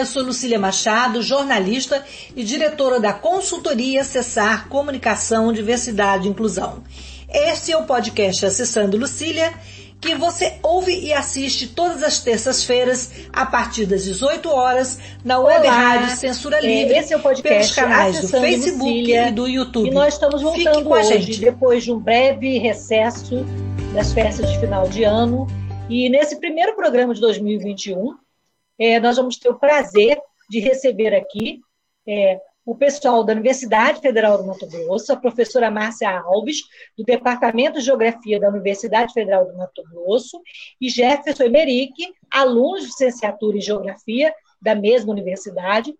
eu sou Lucília Machado, jornalista e diretora da consultoria Acessar Comunicação, Diversidade e Inclusão. Este é o podcast Acessando Lucília, que você ouve e assiste todas as terças-feiras, a partir das 18 horas, na web Olá, rádio Censura é, Livre, esse é o podcast pelos canais do Facebook Lucília, e do YouTube. E nós estamos voltando com hoje, a gente. depois de um breve recesso das festas de final de ano. E nesse primeiro programa de 2021, é, nós vamos ter o prazer de receber aqui é, o pessoal da Universidade Federal do Mato Grosso, a professora Márcia Alves, do Departamento de Geografia da Universidade Federal do Mato Grosso, e Jefferson Emerick, aluno de licenciatura em Geografia da mesma universidade.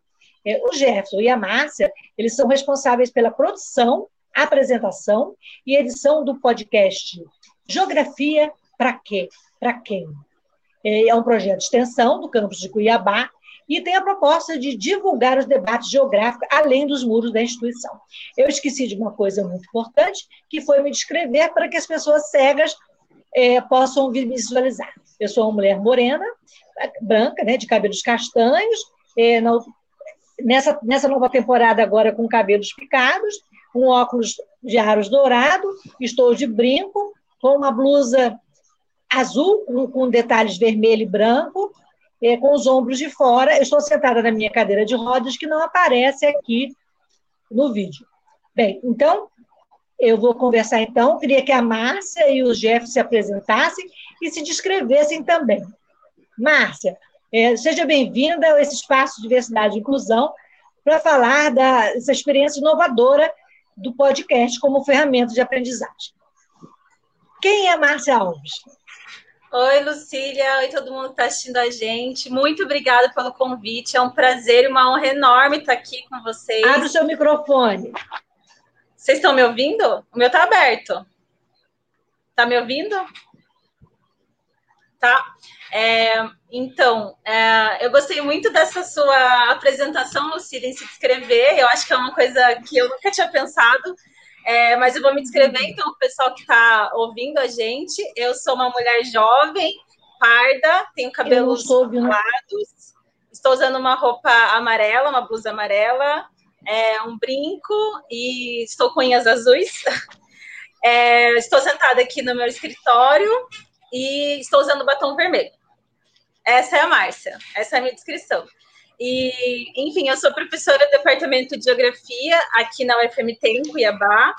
É, o Jefferson e a Márcia, eles são responsáveis pela produção, apresentação e edição do podcast Geografia para quê? Para quem? É, é um projeto de extensão do campus de Cuiabá e tem a proposta de divulgar os debates geográficos além dos muros da instituição. Eu esqueci de uma coisa muito importante, que foi me descrever para que as pessoas cegas é, possam visualizar. Eu sou uma mulher morena, branca, né, de cabelos castanhos, é, no, nessa, nessa nova temporada agora com cabelos picados, um óculos de aros dourado, estou de brinco, com uma blusa azul, com, com detalhes vermelho e branco, é, com os ombros de fora. Eu estou sentada na minha cadeira de rodas, que não aparece aqui no vídeo. Bem, então, eu vou conversar então. Queria que a Márcia e o Jeff se apresentassem e se descrevessem também. Márcia, é, seja bem-vinda a esse espaço de diversidade e inclusão para falar dessa experiência inovadora do podcast como ferramenta de aprendizagem. Quem é Márcia Alves? Oi, Lucília. Oi, todo mundo que está assistindo a gente. Muito obrigada pelo convite. É um prazer e uma honra enorme estar aqui com vocês. Abre o seu microfone. Vocês estão me ouvindo? O meu está aberto. Está me ouvindo? Tá. É, então, é, eu gostei muito dessa sua apresentação, Lucília, em se descrever. Eu acho que é uma coisa que eu nunca tinha pensado. É, mas eu vou me descrever, então, o pessoal que está ouvindo a gente. Eu sou uma mulher jovem, parda, tenho cabelos lados, estou usando uma roupa amarela, uma blusa amarela, é, um brinco e estou com unhas azuis. É, estou sentada aqui no meu escritório e estou usando batom vermelho. Essa é a Márcia, essa é a minha descrição. E, enfim, eu sou professora do Departamento de Geografia aqui na UFMT, em Cuiabá.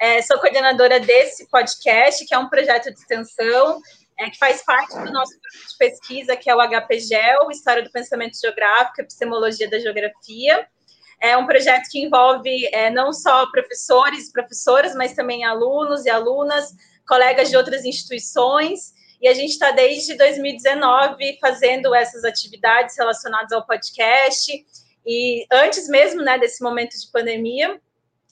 É, sou coordenadora desse podcast, que é um projeto de extensão é, que faz parte do nosso grupo de pesquisa, que é o HPGEL, História do Pensamento Geográfico Epistemologia da Geografia. É um projeto que envolve é, não só professores e professoras, mas também alunos e alunas, colegas de outras instituições, e a gente está desde 2019 fazendo essas atividades relacionadas ao podcast, e antes mesmo né, desse momento de pandemia,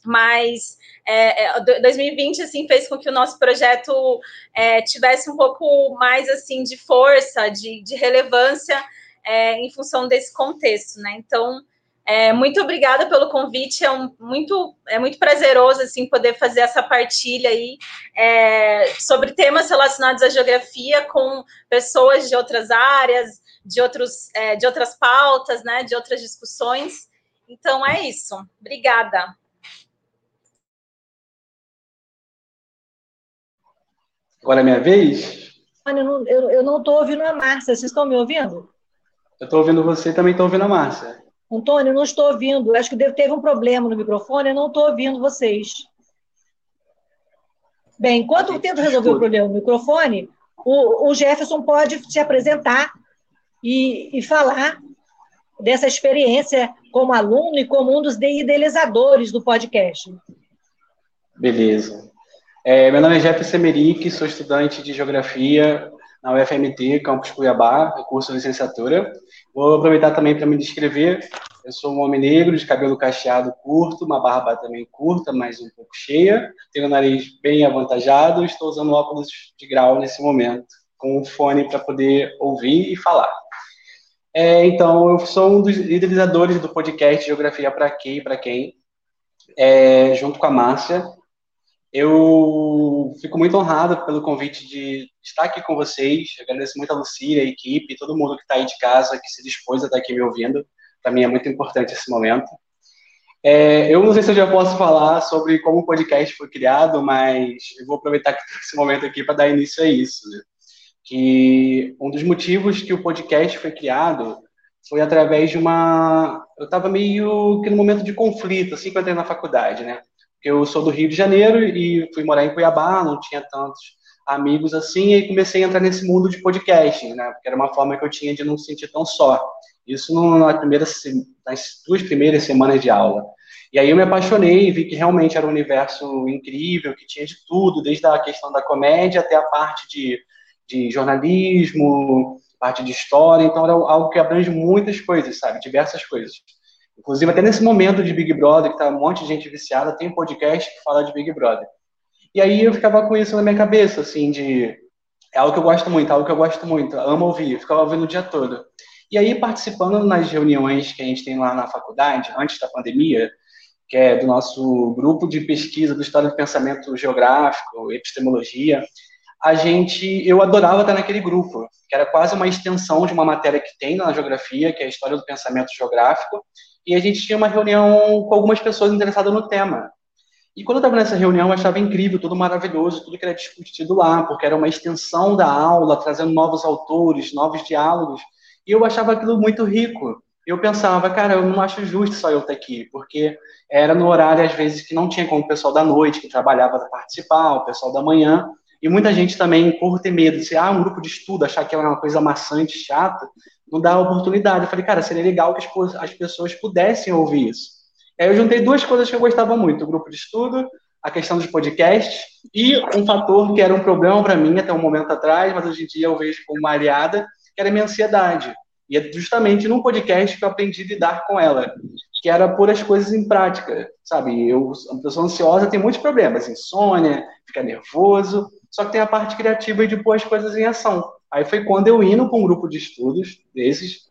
mas é, 2020 é, assim fez com que o nosso projeto é, tivesse um pouco mais assim de força, de, de relevância é, em função desse contexto, né? Então é, muito obrigada pelo convite, é, um, muito, é muito prazeroso assim poder fazer essa partilha aí é, sobre temas relacionados à geografia com pessoas de outras áreas, de, outros, é, de outras pautas, né, de outras discussões. Então é isso. Obrigada. Agora é minha vez? Eu não estou ouvindo a Márcia, vocês estão me ouvindo? Eu estou ouvindo você e também estou ouvindo a Márcia. Antônio, não estou ouvindo. Acho que teve um problema no microfone, eu não estou ouvindo vocês. Bem, enquanto eu tento resolver o problema no microfone, o, o Jefferson pode se apresentar e, e, falar dessa experiência como aluno e como um dos idealizadores do podcast. Beleza. É, meu nome é Jefferson Emerick, sou estudante de Geografia na UFMT, Campus Cuiabá, curso de licenciatura. Vou aproveitar também para me descrever. Eu sou um homem negro, de cabelo cacheado curto, uma barba também curta, mas um pouco cheia. Tenho o nariz bem avantajado. Estou usando óculos de grau nesse momento, com um fone para poder ouvir e falar. É, então, eu sou um dos idealizadores do podcast Geografia para Quem e para Quem, é, junto com a Márcia. Eu fico muito honrado pelo convite de estar aqui com vocês. Agradeço muito a Lucília, a equipe, todo mundo que está aí de casa, que se dispôs a estar aqui me ouvindo. Para mim é muito importante esse momento. É, eu não sei se eu já posso falar sobre como o podcast foi criado, mas eu vou aproveitar esse momento aqui para dar início a isso. Né? Que um dos motivos que o podcast foi criado foi através de uma. Eu estava meio que no momento de conflito, assim que eu entrei na faculdade, né? Eu sou do Rio de Janeiro e fui morar em Cuiabá, não tinha tantos amigos assim, e comecei a entrar nesse mundo de podcast, né? Porque era uma forma que eu tinha de não se sentir tão só. Isso na primeira, nas duas primeiras semanas de aula. E aí eu me apaixonei, vi que realmente era um universo incrível, que tinha de tudo, desde a questão da comédia até a parte de, de jornalismo, parte de história. Então era algo que abrange muitas coisas, sabe? Diversas coisas. Inclusive, até nesse momento de Big Brother, que tá um monte de gente viciada, tem um podcast que fala de Big Brother. E aí eu ficava com isso na minha cabeça, assim, de. É algo que eu gosto muito, é algo que eu gosto muito, amo ouvir, eu ficava ouvindo o dia todo. E aí, participando nas reuniões que a gente tem lá na faculdade, antes da pandemia, que é do nosso grupo de pesquisa do História do Pensamento Geográfico, Epistemologia, a gente, eu adorava estar naquele grupo, que era quase uma extensão de uma matéria que tem na geografia, que é a História do Pensamento Geográfico, e a gente tinha uma reunião com algumas pessoas interessadas no tema. E quando eu estava nessa reunião, eu achava incrível, tudo maravilhoso, tudo que era discutido lá, porque era uma extensão da aula, trazendo novos autores, novos diálogos, e eu achava aquilo muito rico. Eu pensava, cara, eu não acho justo só eu estar aqui, porque era no horário, às vezes, que não tinha como o pessoal da noite, que trabalhava, participar, o pessoal da manhã, e muita gente também, por ter medo de ser ah, um grupo de estudo, achar que era uma coisa maçante, chata, não dá oportunidade. Eu falei, cara, seria legal que as pessoas pudessem ouvir isso. Aí eu juntei duas coisas que eu gostava muito: o grupo de estudo, a questão dos podcasts e um fator que era um problema para mim até um momento atrás, mas hoje em dia eu vejo como uma aliada, que era a minha ansiedade. E é justamente num podcast que eu aprendi a lidar com ela, que era pôr as coisas em prática, sabe? Eu, uma pessoa ansiosa tem muitos problemas, insônia, fica nervoso, só que tem a parte criativa de pôr as coisas em ação. Aí foi quando eu indo com um grupo de estudos desses,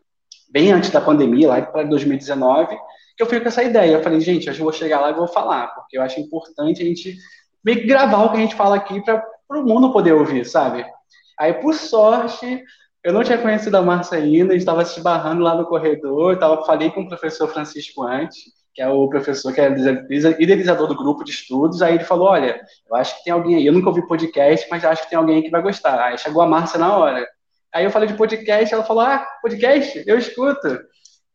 bem antes da pandemia, lá para 2019, que eu fui com essa ideia. Eu falei, gente, eu vou chegar lá e vou falar, porque eu acho importante a gente meio que gravar o que a gente fala aqui para o mundo poder ouvir, sabe? Aí, por sorte, eu não tinha conhecido a Márcia ainda, estava se barrando lá no corredor, tava, falei com o professor Francisco antes, que é o professor que é idealizador do grupo de estudos, aí ele falou, olha, eu acho que tem alguém aí, eu nunca ouvi podcast, mas acho que tem alguém que vai gostar. Aí chegou a Márcia na hora. Aí eu falei de podcast, ela falou, ah, podcast? Eu escuto.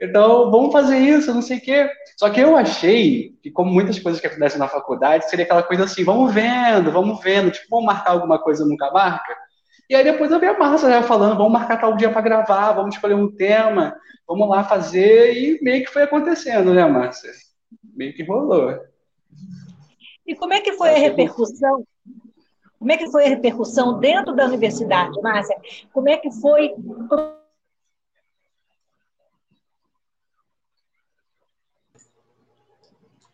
Então, vamos fazer isso, não sei o quê. Só que eu achei que, como muitas coisas que acontecem na faculdade, seria aquela coisa assim, vamos vendo, vamos vendo, tipo, vamos marcar alguma coisa nunca marca. E aí depois eu vi a Márcia já falando, vamos marcar tal dia para gravar, vamos escolher um tema, vamos lá fazer, e meio que foi acontecendo, né, Márcia? Meio que rolou. E como é que foi a repercussão? Como é que foi a repercussão dentro da universidade, Márcia? Como é que foi? Como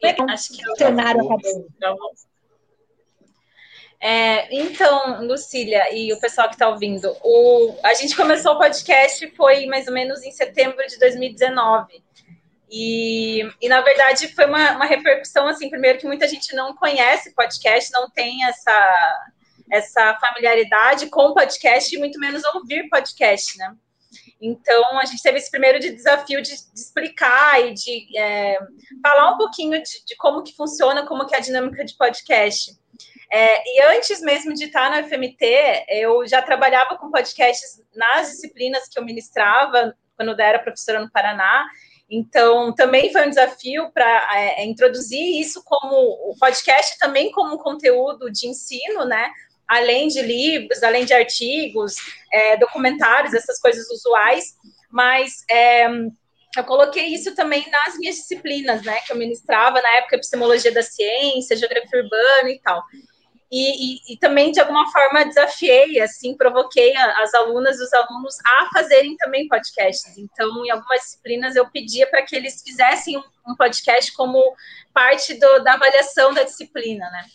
é que Acho que o cenário acadêmico? É, então, Lucília e o pessoal que está ouvindo, o, a gente começou o podcast foi mais ou menos em setembro de 2019. E, e na verdade foi uma, uma repercussão assim, primeiro que muita gente não conhece podcast, não tem essa, essa familiaridade com podcast e muito menos ouvir podcast, né? Então, a gente teve esse primeiro de desafio de, de explicar e de é, falar um pouquinho de, de, como que funciona, como que é a dinâmica de podcast. É, e antes mesmo de estar na FMT, eu já trabalhava com podcasts nas disciplinas que eu ministrava, quando eu era professora no Paraná. Então, também foi um desafio para é, introduzir isso como o podcast também como conteúdo de ensino, né? Além de livros, além de artigos, é, documentários, essas coisas usuais. Mas é, eu coloquei isso também nas minhas disciplinas, né? Que eu ministrava na época epistemologia da ciência, geografia urbana e tal. E, e, e, também, de alguma forma, desafiei, assim, provoquei as alunas e os alunos a fazerem também podcasts. Então, em algumas disciplinas, eu pedia para que eles fizessem um, podcast como parte do, da avaliação da disciplina, né?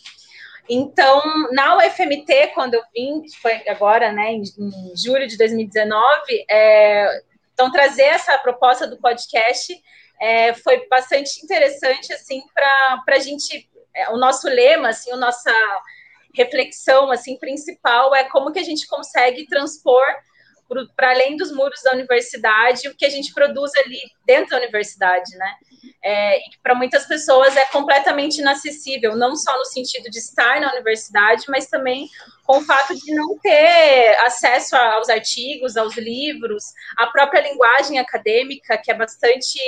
Então, na UFMT, quando eu vim, que foi agora, né, em, em julho de 2019, é, então, trazer essa proposta do podcast é, foi bastante interessante, assim, para a gente é, o nosso lema, assim, a nossa reflexão assim principal é como que a gente consegue transpor para além dos muros da universidade o que a gente produz ali dentro da universidade, né? É, e para muitas pessoas é completamente inacessível, não só no sentido de estar na universidade, mas também com o fato de não ter acesso aos artigos, aos livros, a própria linguagem acadêmica, que é bastante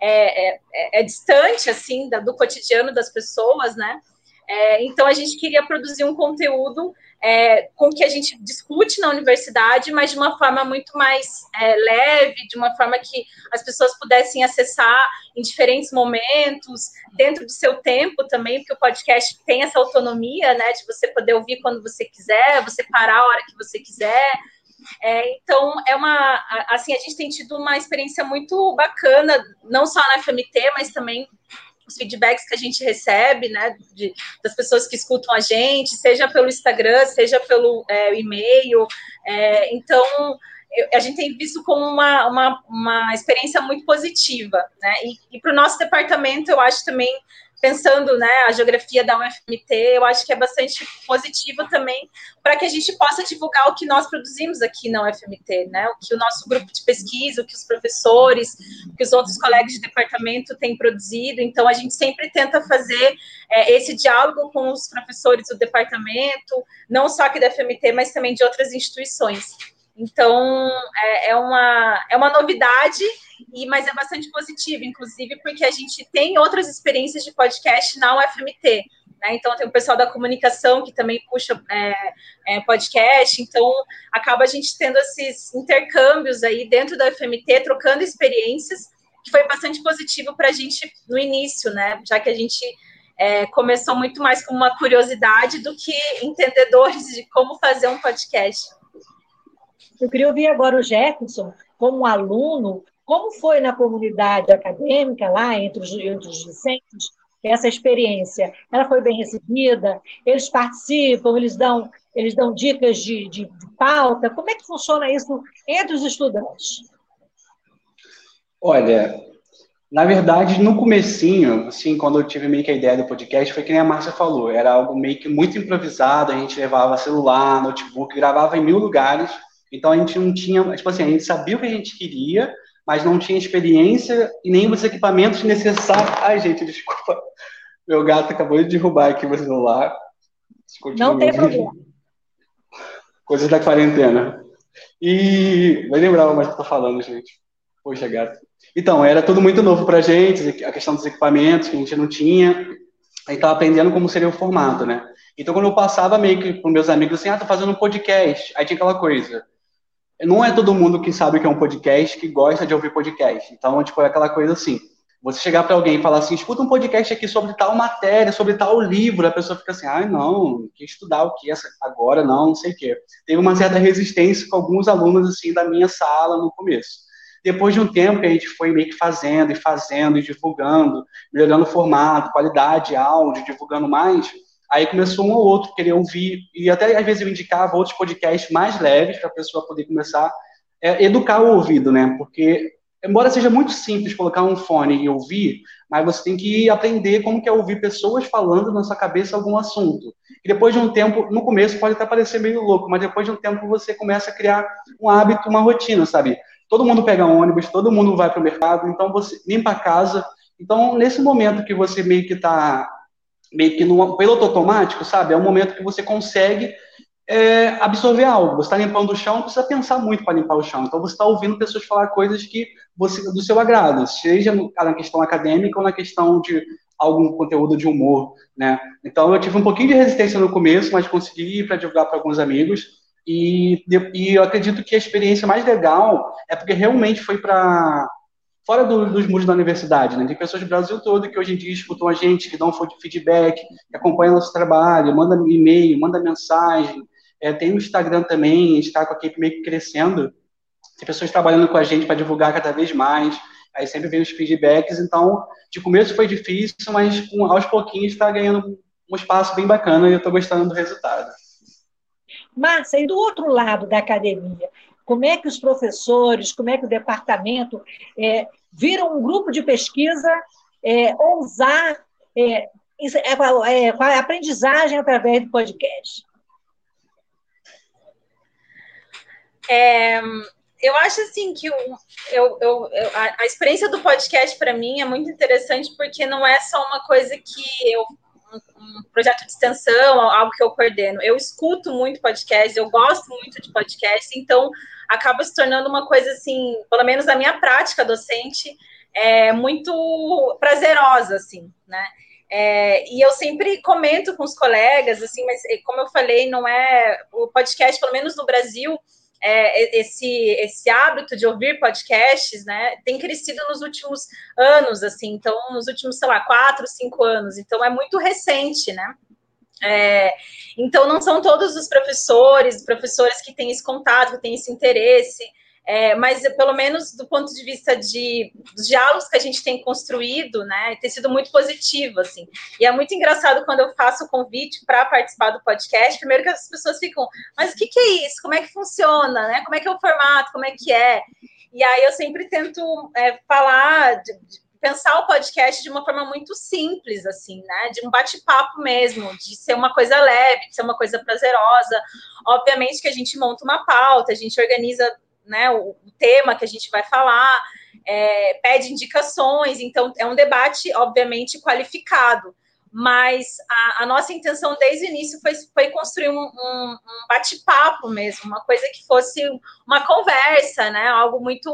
é, é, é distante assim da, do cotidiano das pessoas, né? É, então, a gente queria produzir um conteúdo é, com que a gente discute na universidade, mas de uma forma muito mais é, leve, de uma forma que as pessoas pudessem acessar em diferentes momentos, dentro do seu tempo também, porque o podcast tem essa autonomia, né, de você poder ouvir quando você quiser, você parar a hora que você quiser. É, então, é uma. Assim, a gente tem tido uma experiência muito bacana, não só na FMT, mas também os feedbacks que a gente recebe, né, de, das pessoas que escutam a gente, seja pelo Instagram, seja pelo é, e-mail. É, então, eu, a gente tem visto como uma, uma, uma experiência muito positiva, né? E, e para o nosso departamento, eu acho também pensando, né, a geografia da UFMT, eu acho que é bastante positivo também para que a gente possa divulgar o que nós produzimos aqui na UFMT, né, o que o nosso grupo de pesquisa, o que os professores, o que os outros colegas de departamento têm produzido. Então, a gente sempre tenta fazer é, esse diálogo com os professores do departamento, não só aqui da UFMT, mas também de outras instituições. Então, é, é uma, é uma novidade e, mas é bastante positivo, inclusive, porque a gente tem outras experiências de podcast na UFMT. Né? Então, tem o pessoal da comunicação que também puxa é, é, podcast, então acaba a gente tendo esses intercâmbios aí dentro da UFMT, trocando experiências, que foi bastante positivo para a gente no início, né? Já que a gente é, começou muito mais como uma curiosidade do que entendedores de como fazer um podcast. Eu queria ouvir agora o Jefferson, como aluno, como foi na comunidade acadêmica, lá entre os, entre os discentes, essa experiência? Ela foi bem recebida? Eles participam, eles dão, eles dão dicas de, de, de pauta? Como é que funciona isso entre os estudantes? Olha, na verdade, no comecinho, assim, quando eu tive meio que a ideia do podcast, foi que nem a Márcia falou, era algo meio que muito improvisado, a gente levava celular, notebook, gravava em mil lugares, então a gente não tinha, tipo assim, a gente sabia o que a gente queria, mas não tinha experiência e nem os equipamentos necessários. Ai, gente, desculpa. Meu gato acabou de derrubar aqui o celular. Não tem problema. Coisas da quarentena. E vai lembrar mais que eu tô falando, gente. Poxa, gato. Então, era tudo muito novo pra gente, a questão dos equipamentos que a gente não tinha. A gente tava aprendendo como seria o formato, né? Então, quando eu passava meio que com meus amigos assim, ah, tô fazendo um podcast. Aí tinha aquela coisa não é todo mundo que sabe o que é um podcast que gosta de ouvir podcast. Então, tipo, é aquela coisa assim. Você chegar para alguém e falar assim, escuta um podcast aqui sobre tal matéria, sobre tal livro, a pessoa fica assim, ai, ah, não, que estudar o que agora, não, não sei o quê. Teve uma certa resistência com alguns alunos, assim, da minha sala no começo. Depois de um tempo que a gente foi meio que fazendo e fazendo e divulgando, melhorando o formato, qualidade, áudio, divulgando mais, Aí começou um ou outro querer ouvir, e até às vezes eu indicava outros podcasts mais leves para a pessoa poder começar a é, educar o ouvido, né? Porque, embora seja muito simples colocar um fone e ouvir, mas você tem que aprender como que é ouvir pessoas falando na sua cabeça algum assunto. E depois de um tempo, no começo pode até parecer meio louco, mas depois de um tempo você começa a criar um hábito, uma rotina, sabe? Todo mundo pega ônibus, todo mundo vai para o mercado, então você limpa a casa. Então, nesse momento que você meio que está meio que no piloto automático, sabe? É um momento que você consegue é, absorver algo. Você está limpando o chão, não precisa pensar muito para limpar o chão. Então você está ouvindo pessoas falar coisas que você do seu agrado, seja na questão acadêmica ou na questão de algum conteúdo de humor, né? Então eu tive um pouquinho de resistência no começo, mas consegui ir para divulgar para alguns amigos. E, e eu acredito que a experiência mais legal é porque realmente foi para fora do, dos muros da universidade, né? Tem pessoas do Brasil todo que hoje em dia escutam a gente, que dão feedback, que acompanham nosso trabalho, manda e-mail, manda mensagem. É, tem no Instagram também, está com a equipe meio que crescendo. Tem pessoas trabalhando com a gente para divulgar cada vez mais. Aí sempre vem os feedbacks. Então, de começo foi difícil, mas com, aos pouquinhos está ganhando um espaço bem bacana e eu estou gostando do resultado. Márcia, e do outro lado da academia, como é que os professores, como é que o departamento é, viram um grupo de pesquisa é, ousar é, é, é, é aprendizagem através do podcast? É, eu acho assim que eu, eu, eu, a, a experiência do podcast para mim é muito interessante porque não é só uma coisa que eu um projeto de extensão, algo que eu coordeno. Eu escuto muito podcast, eu gosto muito de podcast, então acaba se tornando uma coisa assim, pelo menos na minha prática docente, é muito prazerosa, assim, né? É, e eu sempre comento com os colegas, assim, mas como eu falei, não é o podcast, pelo menos no Brasil, é, esse, esse hábito de ouvir podcasts, né, tem crescido nos últimos anos, assim, então, nos últimos, sei lá, quatro, cinco anos, então é muito recente, né, é, então, não são todos os professores, professores que têm esse contato, que têm esse interesse, é, mas pelo menos do ponto de vista de dos diálogos que a gente tem construído, né, tem sido muito positivo, assim. E é muito engraçado quando eu faço o convite para participar do podcast. Primeiro que as pessoas ficam, mas o que, que é isso? Como é que funciona? Né? Como é que é o formato? Como é que é? E aí eu sempre tento é, falar, de, de pensar o podcast de uma forma muito simples, assim, né? De um bate-papo mesmo, de ser uma coisa leve, de ser uma coisa prazerosa. Obviamente que a gente monta uma pauta, a gente organiza né, o, tema que a gente vai falar, é, pede indicações, então é um debate, obviamente, qualificado. Mas a, a nossa intenção desde o início foi, foi construir um, um, um bate-papo mesmo, uma coisa que fosse uma conversa, né? Algo muito,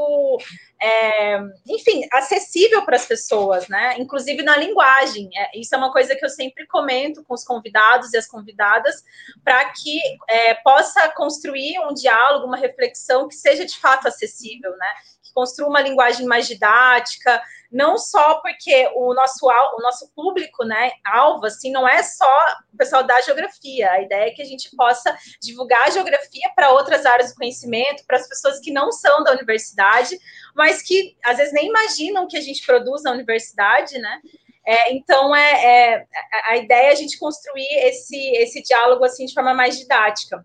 é, enfim, acessível para as pessoas, né? Inclusive na linguagem. É, isso é uma coisa que eu sempre comento com os convidados e as convidadas, para que é, possa construir um diálogo, uma reflexão que seja de fato acessível, né? Que construa uma linguagem mais didática, não só porque o nosso, o nosso público, né, alvo, assim, não é só o pessoal da geografia. A ideia é que a gente possa divulgar a geografia para outras áreas do conhecimento, para as pessoas que não são da universidade, mas que às vezes nem imaginam que a gente produz na universidade, né? É, então, é, é, a ideia é a gente construir esse, esse diálogo assim de forma mais didática.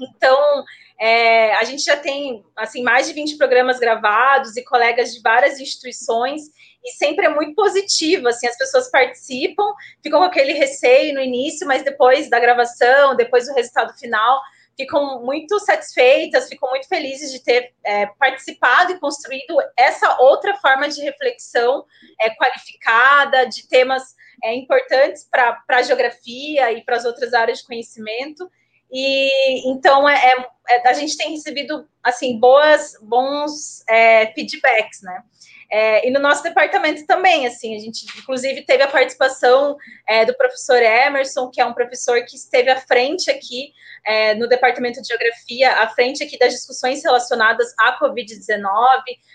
Então, é, a gente já tem assim mais de 20 programas gravados e colegas de várias instituições e sempre é muito positivo, assim, as pessoas participam, ficam com aquele receio no início, mas depois da gravação, depois do resultado final, ficam muito satisfeitas, ficam muito felizes de ter é, participado e construído essa outra forma de reflexão é, qualificada, de temas é, importantes para a geografia e para as outras áreas de conhecimento. E então é, é, é, a gente tem recebido assim boas, bons é, feedbacks, né? É, e no nosso departamento também, assim, a gente inclusive teve a participação é, do professor Emerson, que é um professor que esteve à frente aqui é, no departamento de geografia, à frente aqui das discussões relacionadas à Covid-19,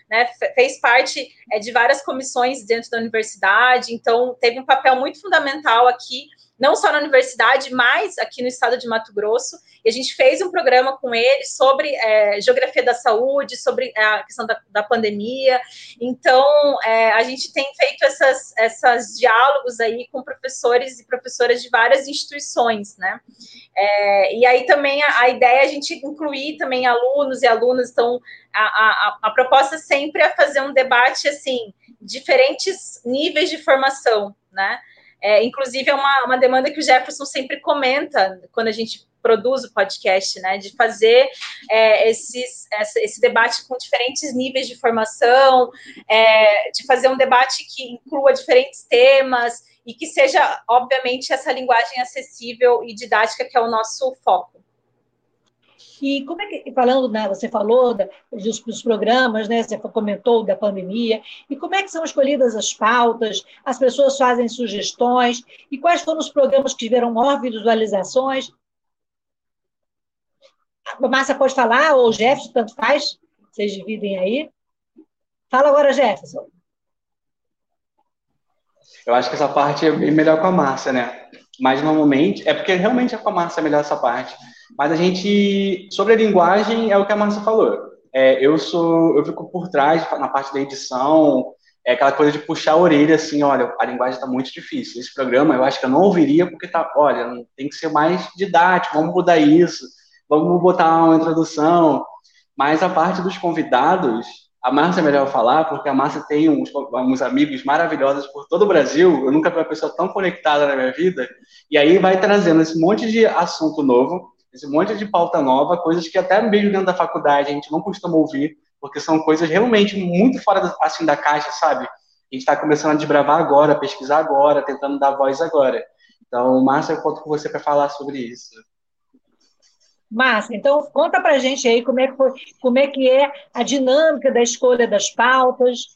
né, fez parte de várias comissões dentro da universidade, então teve um papel muito fundamental aqui não só na universidade, mas aqui no estado de Mato Grosso. E a gente fez um programa com ele sobre é, geografia da saúde, sobre a questão da, da pandemia. Então, é, a gente tem feito essas, essas diálogos aí com professores e professoras de várias instituições, né? É, e aí também a, a, ideia é a gente incluir também alunos e alunas. Então, a, a, a proposta sempre é fazer um debate assim, diferentes níveis de formação, né? É, inclusive, é uma, uma demanda que o Jefferson sempre comenta quando a gente produz o podcast, né? De fazer é, esses, essa, esse debate com diferentes níveis de formação, é, de fazer um debate que inclua diferentes temas e que seja, obviamente, essa linguagem acessível e didática que é o nosso foco. E como é que, falando, né, você falou da, dos, dos, programas, né, você comentou da pandemia, e como é que são escolhidas as pautas, as pessoas fazem sugestões, e quais foram os programas que tiveram maior visualizações? A Márcia pode falar, ou o Jefferson, tanto faz, vocês dividem aí. Fala agora, Jefferson. Eu acho que essa parte é melhor com a Márcia, né? Mas normalmente, é porque realmente é com a Márcia melhor essa parte. Mas a gente, sobre a linguagem, é o que a Márcia falou. É, eu sou, eu fico por trás, na parte da edição, é aquela coisa de puxar a orelha, assim, olha, a linguagem está muito difícil. Esse programa eu acho que eu não ouviria porque tá, olha, tem que ser mais didático, vamos mudar isso, vamos botar uma introdução. Mas a parte dos convidados, a Márcia é melhor falar, porque a Márcia tem uns, uns amigos maravilhosos por todo o Brasil. Eu nunca vi uma pessoa tão conectada na minha vida. E aí vai trazendo esse monte de assunto novo, esse monte de pauta nova, coisas que até mesmo dentro da faculdade a gente não costuma ouvir, porque são coisas realmente muito fora assim da caixa, sabe? A gente está começando a desbravar agora, pesquisar agora, tentando dar voz agora. Então, Márcia, eu conto com você para falar sobre isso. Massa, então conta para a gente aí como é, que foi, como é que é a dinâmica da escolha das pautas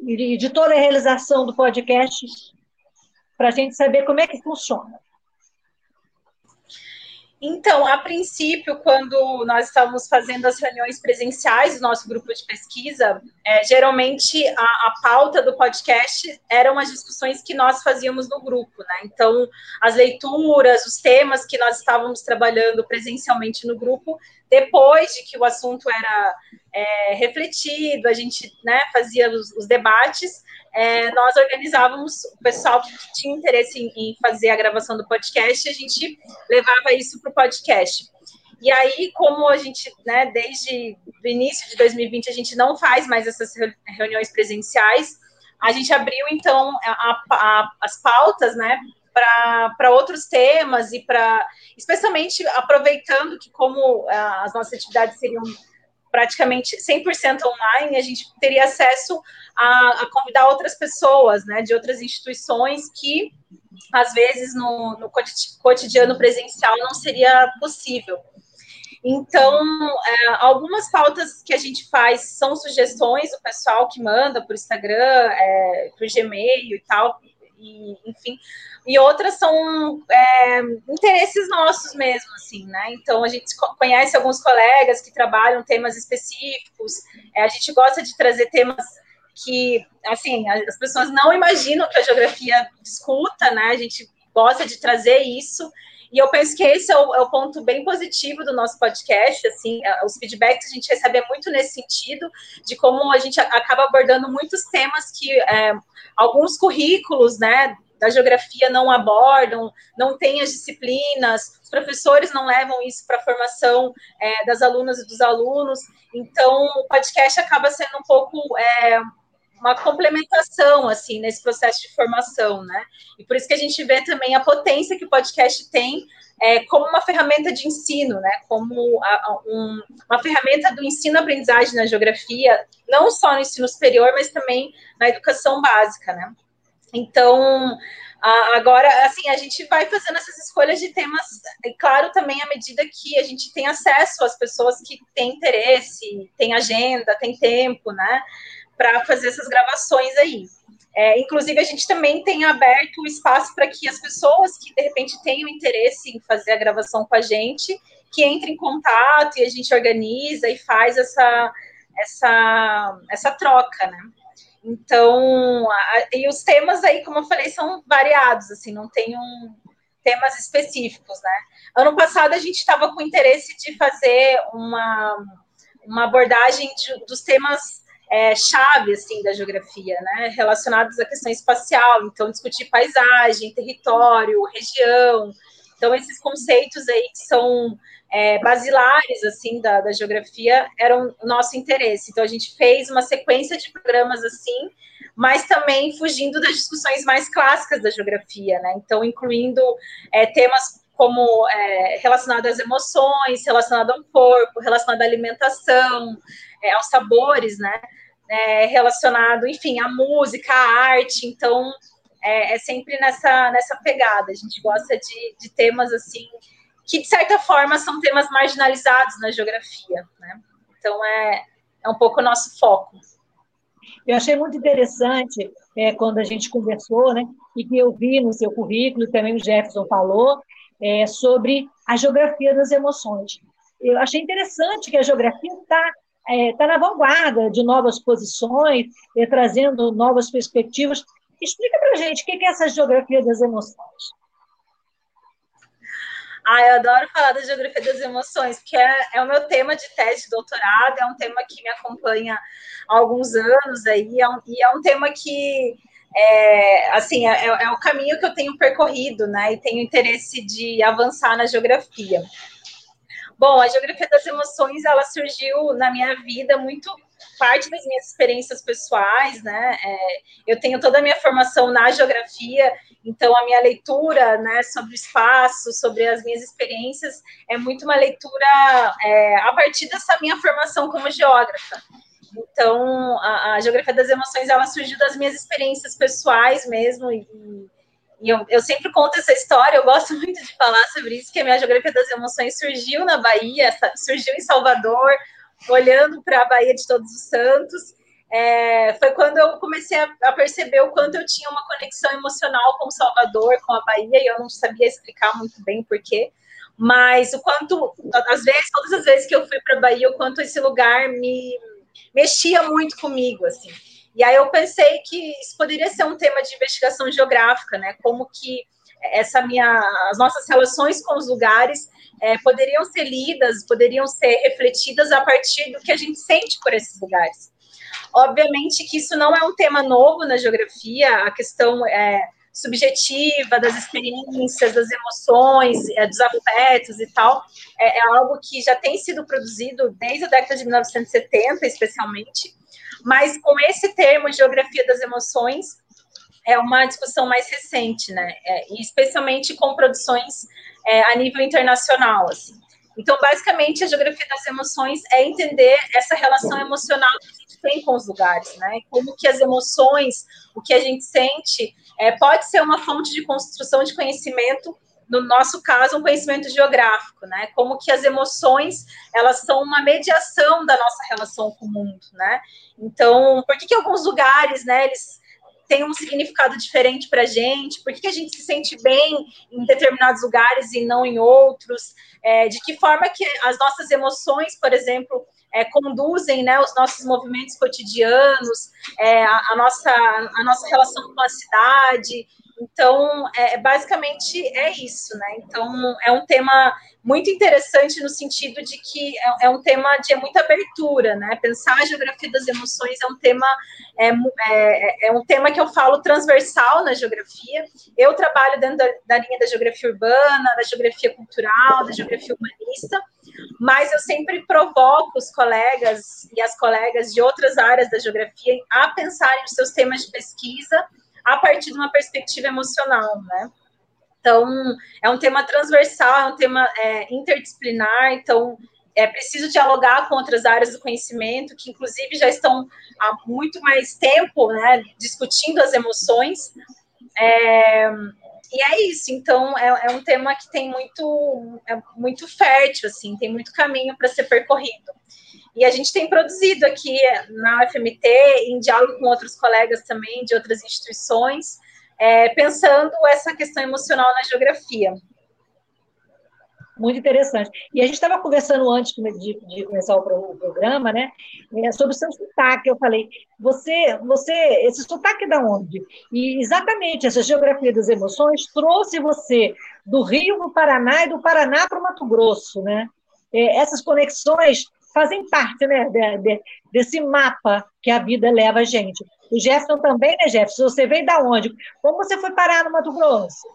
e de toda a realização do podcast, para a gente saber como é que funciona. Então, a princípio, quando nós estávamos fazendo as reuniões presenciais do nosso grupo de pesquisa, é, geralmente a, a, pauta do podcast eram as discussões que nós fazíamos no grupo, né? Então, as leituras, os temas que nós estávamos trabalhando presencialmente no grupo, depois de que o assunto era é, refletido, a gente né, fazia os, os debates, é, nós organizávamos o pessoal que tinha interesse em, em, fazer a gravação do podcast, a gente levava isso para o podcast. E aí, como a gente, né, desde o início de 2020, a gente não faz mais essas reuniões presenciais, a gente abriu, então, a, a, as pautas, né, para outros temas e para, especialmente aproveitando que, como as nossas atividades seriam praticamente 100% online, a gente teria acesso a, a, convidar outras pessoas, né, de outras instituições que, às vezes, no, no cotidiano presencial não seria possível. Então, é, algumas pautas que a gente faz são sugestões do pessoal que manda por Instagram, é, por Gmail e tal, e, enfim, e outras são é, interesses nossos mesmo, assim, né? Então a gente conhece alguns colegas que trabalham temas específicos, é, a gente gosta de trazer temas que, assim, as pessoas não imaginam que a geografia discuta, né? A gente gosta de trazer isso. E eu penso que esse é o, é o, ponto bem positivo do nosso podcast, assim, é, os feedbacks a gente recebe é muito nesse sentido, de como a gente acaba abordando muitos temas que é, alguns currículos, né, da geografia não abordam, não tem as disciplinas, os professores não levam isso para a formação é, das alunas e dos alunos, então o podcast acaba sendo um pouco é, uma complementação assim nesse processo de formação, né? E por isso que a gente vê também a potência que o podcast tem é, como uma ferramenta de ensino, né? Como a, um, uma ferramenta do ensino-aprendizagem na geografia, não só no ensino superior, mas também na educação básica, né? Então, agora, assim, a gente vai fazendo essas escolhas de temas, e claro, também à medida que a gente tem acesso às pessoas que têm interesse, têm agenda, têm tempo, né? Para fazer essas gravações aí. É, inclusive, a gente também tem aberto o espaço para que as pessoas que, de repente, tenham interesse em fazer a gravação com a gente, que entrem em contato e a gente organiza e faz essa, essa, essa troca, né? Então, a, e os temas aí, como eu falei, são variados, assim, não tem um, temas específicos, né? Ano passado a gente estava com interesse de fazer uma, uma abordagem de, dos temas é, chave assim da geografia, né, relacionados à questão espacial, então discutir paisagem, território, região, então esses conceitos aí que são é, basilares assim da, da geografia eram nosso interesse. Então a gente fez uma sequência de programas assim, mas também fugindo das discussões mais clássicas da geografia, né? Então incluindo é, temas como é, relacionado às emoções, relacionado ao corpo, relacionado à alimentação, é, aos sabores, né? É, relacionado, enfim, à música, à arte. Então, é, é, sempre nessa, nessa pegada. A gente gosta de, de temas assim que, de certa forma, são temas marginalizados na geografia. Né? Então, é, é um pouco o nosso foco. Eu achei muito interessante é, quando a gente conversou, né, e que eu vi no seu currículo, também o Jefferson falou, é, sobre a geografia das emoções. Eu achei interessante que a geografia está é, tá na vanguarda de novas posições, é, trazendo novas perspectivas. Explica para a gente o que é essa geografia das emoções. Ah, eu adoro falar da geografia das emoções, porque é, é, o meu tema de tese de doutorado, é um tema que me acompanha há alguns anos aí, é um, e é um tema que é, assim, é, é, o caminho que eu tenho percorrido, né? E tenho interesse de avançar na geografia. Bom, a geografia das emoções, ela surgiu na minha vida muito parte das minhas experiências pessoais, né? É, eu tenho toda a minha formação na geografia, então a minha leitura, né, sobre o espaço, sobre as minhas experiências, é muito uma leitura é, a partir dessa minha formação como geógrafa. Então, a, a, geografia das emoções, ela surgiu das minhas experiências pessoais mesmo, e, e eu, eu, sempre conto essa história, eu gosto muito de falar sobre isso, que a minha geografia das emoções surgiu na Bahia, surgiu em Salvador, olhando para a Bahia de Todos os Santos. É, foi quando eu comecei a, a, perceber o quanto eu tinha uma conexão emocional com Salvador, com a Bahia, e eu não sabia explicar muito bem porquê, mas o quanto, às vezes, todas as vezes que eu fui para a Bahia, o quanto esse lugar me mexia muito comigo, assim. E aí eu pensei que isso poderia ser um tema de investigação geográfica, né? Como que essa minha, as nossas relações com os lugares é, poderiam ser lidas, poderiam ser refletidas a partir do que a gente sente por esses lugares. Obviamente que isso não é um tema novo na geografia, a questão é, subjetiva das experiências, das emoções, é, dos afetos e tal, é, é, algo que já tem sido produzido desde a década de 1970, especialmente, mas com esse termo, geografia das emoções, é uma discussão mais recente, né? É, e especialmente com produções é, a nível internacional, assim. Então, basicamente, a geografia das emoções é entender essa relação emocional que a gente tem com os lugares, né? Como que as emoções, o que a gente sente, é, pode ser uma fonte de construção de conhecimento, no nosso caso, um conhecimento geográfico, né? Como que as emoções, elas são uma mediação da nossa relação com o mundo, né? Então, por que que alguns lugares, né, eles tem um significado diferente para a gente, por que, a gente se sente bem em determinados lugares e não em outros, é, de que forma que as nossas emoções, por exemplo, é, conduzem né, os nossos movimentos cotidianos, é, a, a, nossa, a nossa relação com a cidade. Então, é, basicamente é isso, né? Então, é um tema muito interessante no sentido de que é, é, um tema de muita abertura, né? Pensar a geografia das emoções é um tema é, é, é, um tema que eu falo transversal na geografia. Eu trabalho dentro da, da linha da geografia urbana, da geografia cultural, da geografia humanista, mas eu sempre provoco os colegas e as colegas de outras áreas da geografia a pensarem os seus temas de pesquisa a partir de uma perspectiva emocional, né? Então, é um tema transversal, é um tema é, interdisciplinar, então é preciso dialogar com outras áreas do conhecimento, que inclusive já estão há muito mais tempo né, discutindo as emoções. É, e é isso, então é, é, um tema que tem muito, é muito fértil, assim, tem muito caminho para ser percorrido. E a gente tem produzido aqui na UFMT, em diálogo com outros colegas também de outras instituições, é, pensando essa questão emocional na geografia. Muito interessante. E a gente estava conversando antes de, de começar o, o, programa, né, é, sobre o seu sotaque. Eu falei, você, você, esse sotaque é da onde? E exatamente essa geografia das emoções trouxe você do Rio para o Paraná e do Paraná para o Mato Grosso, né? É, essas conexões fazem parte, né, de, de, desse mapa que a vida leva a gente. O Jefferson também, né, Jefferson? Você veio da onde? Como você foi parar no Mato Grosso?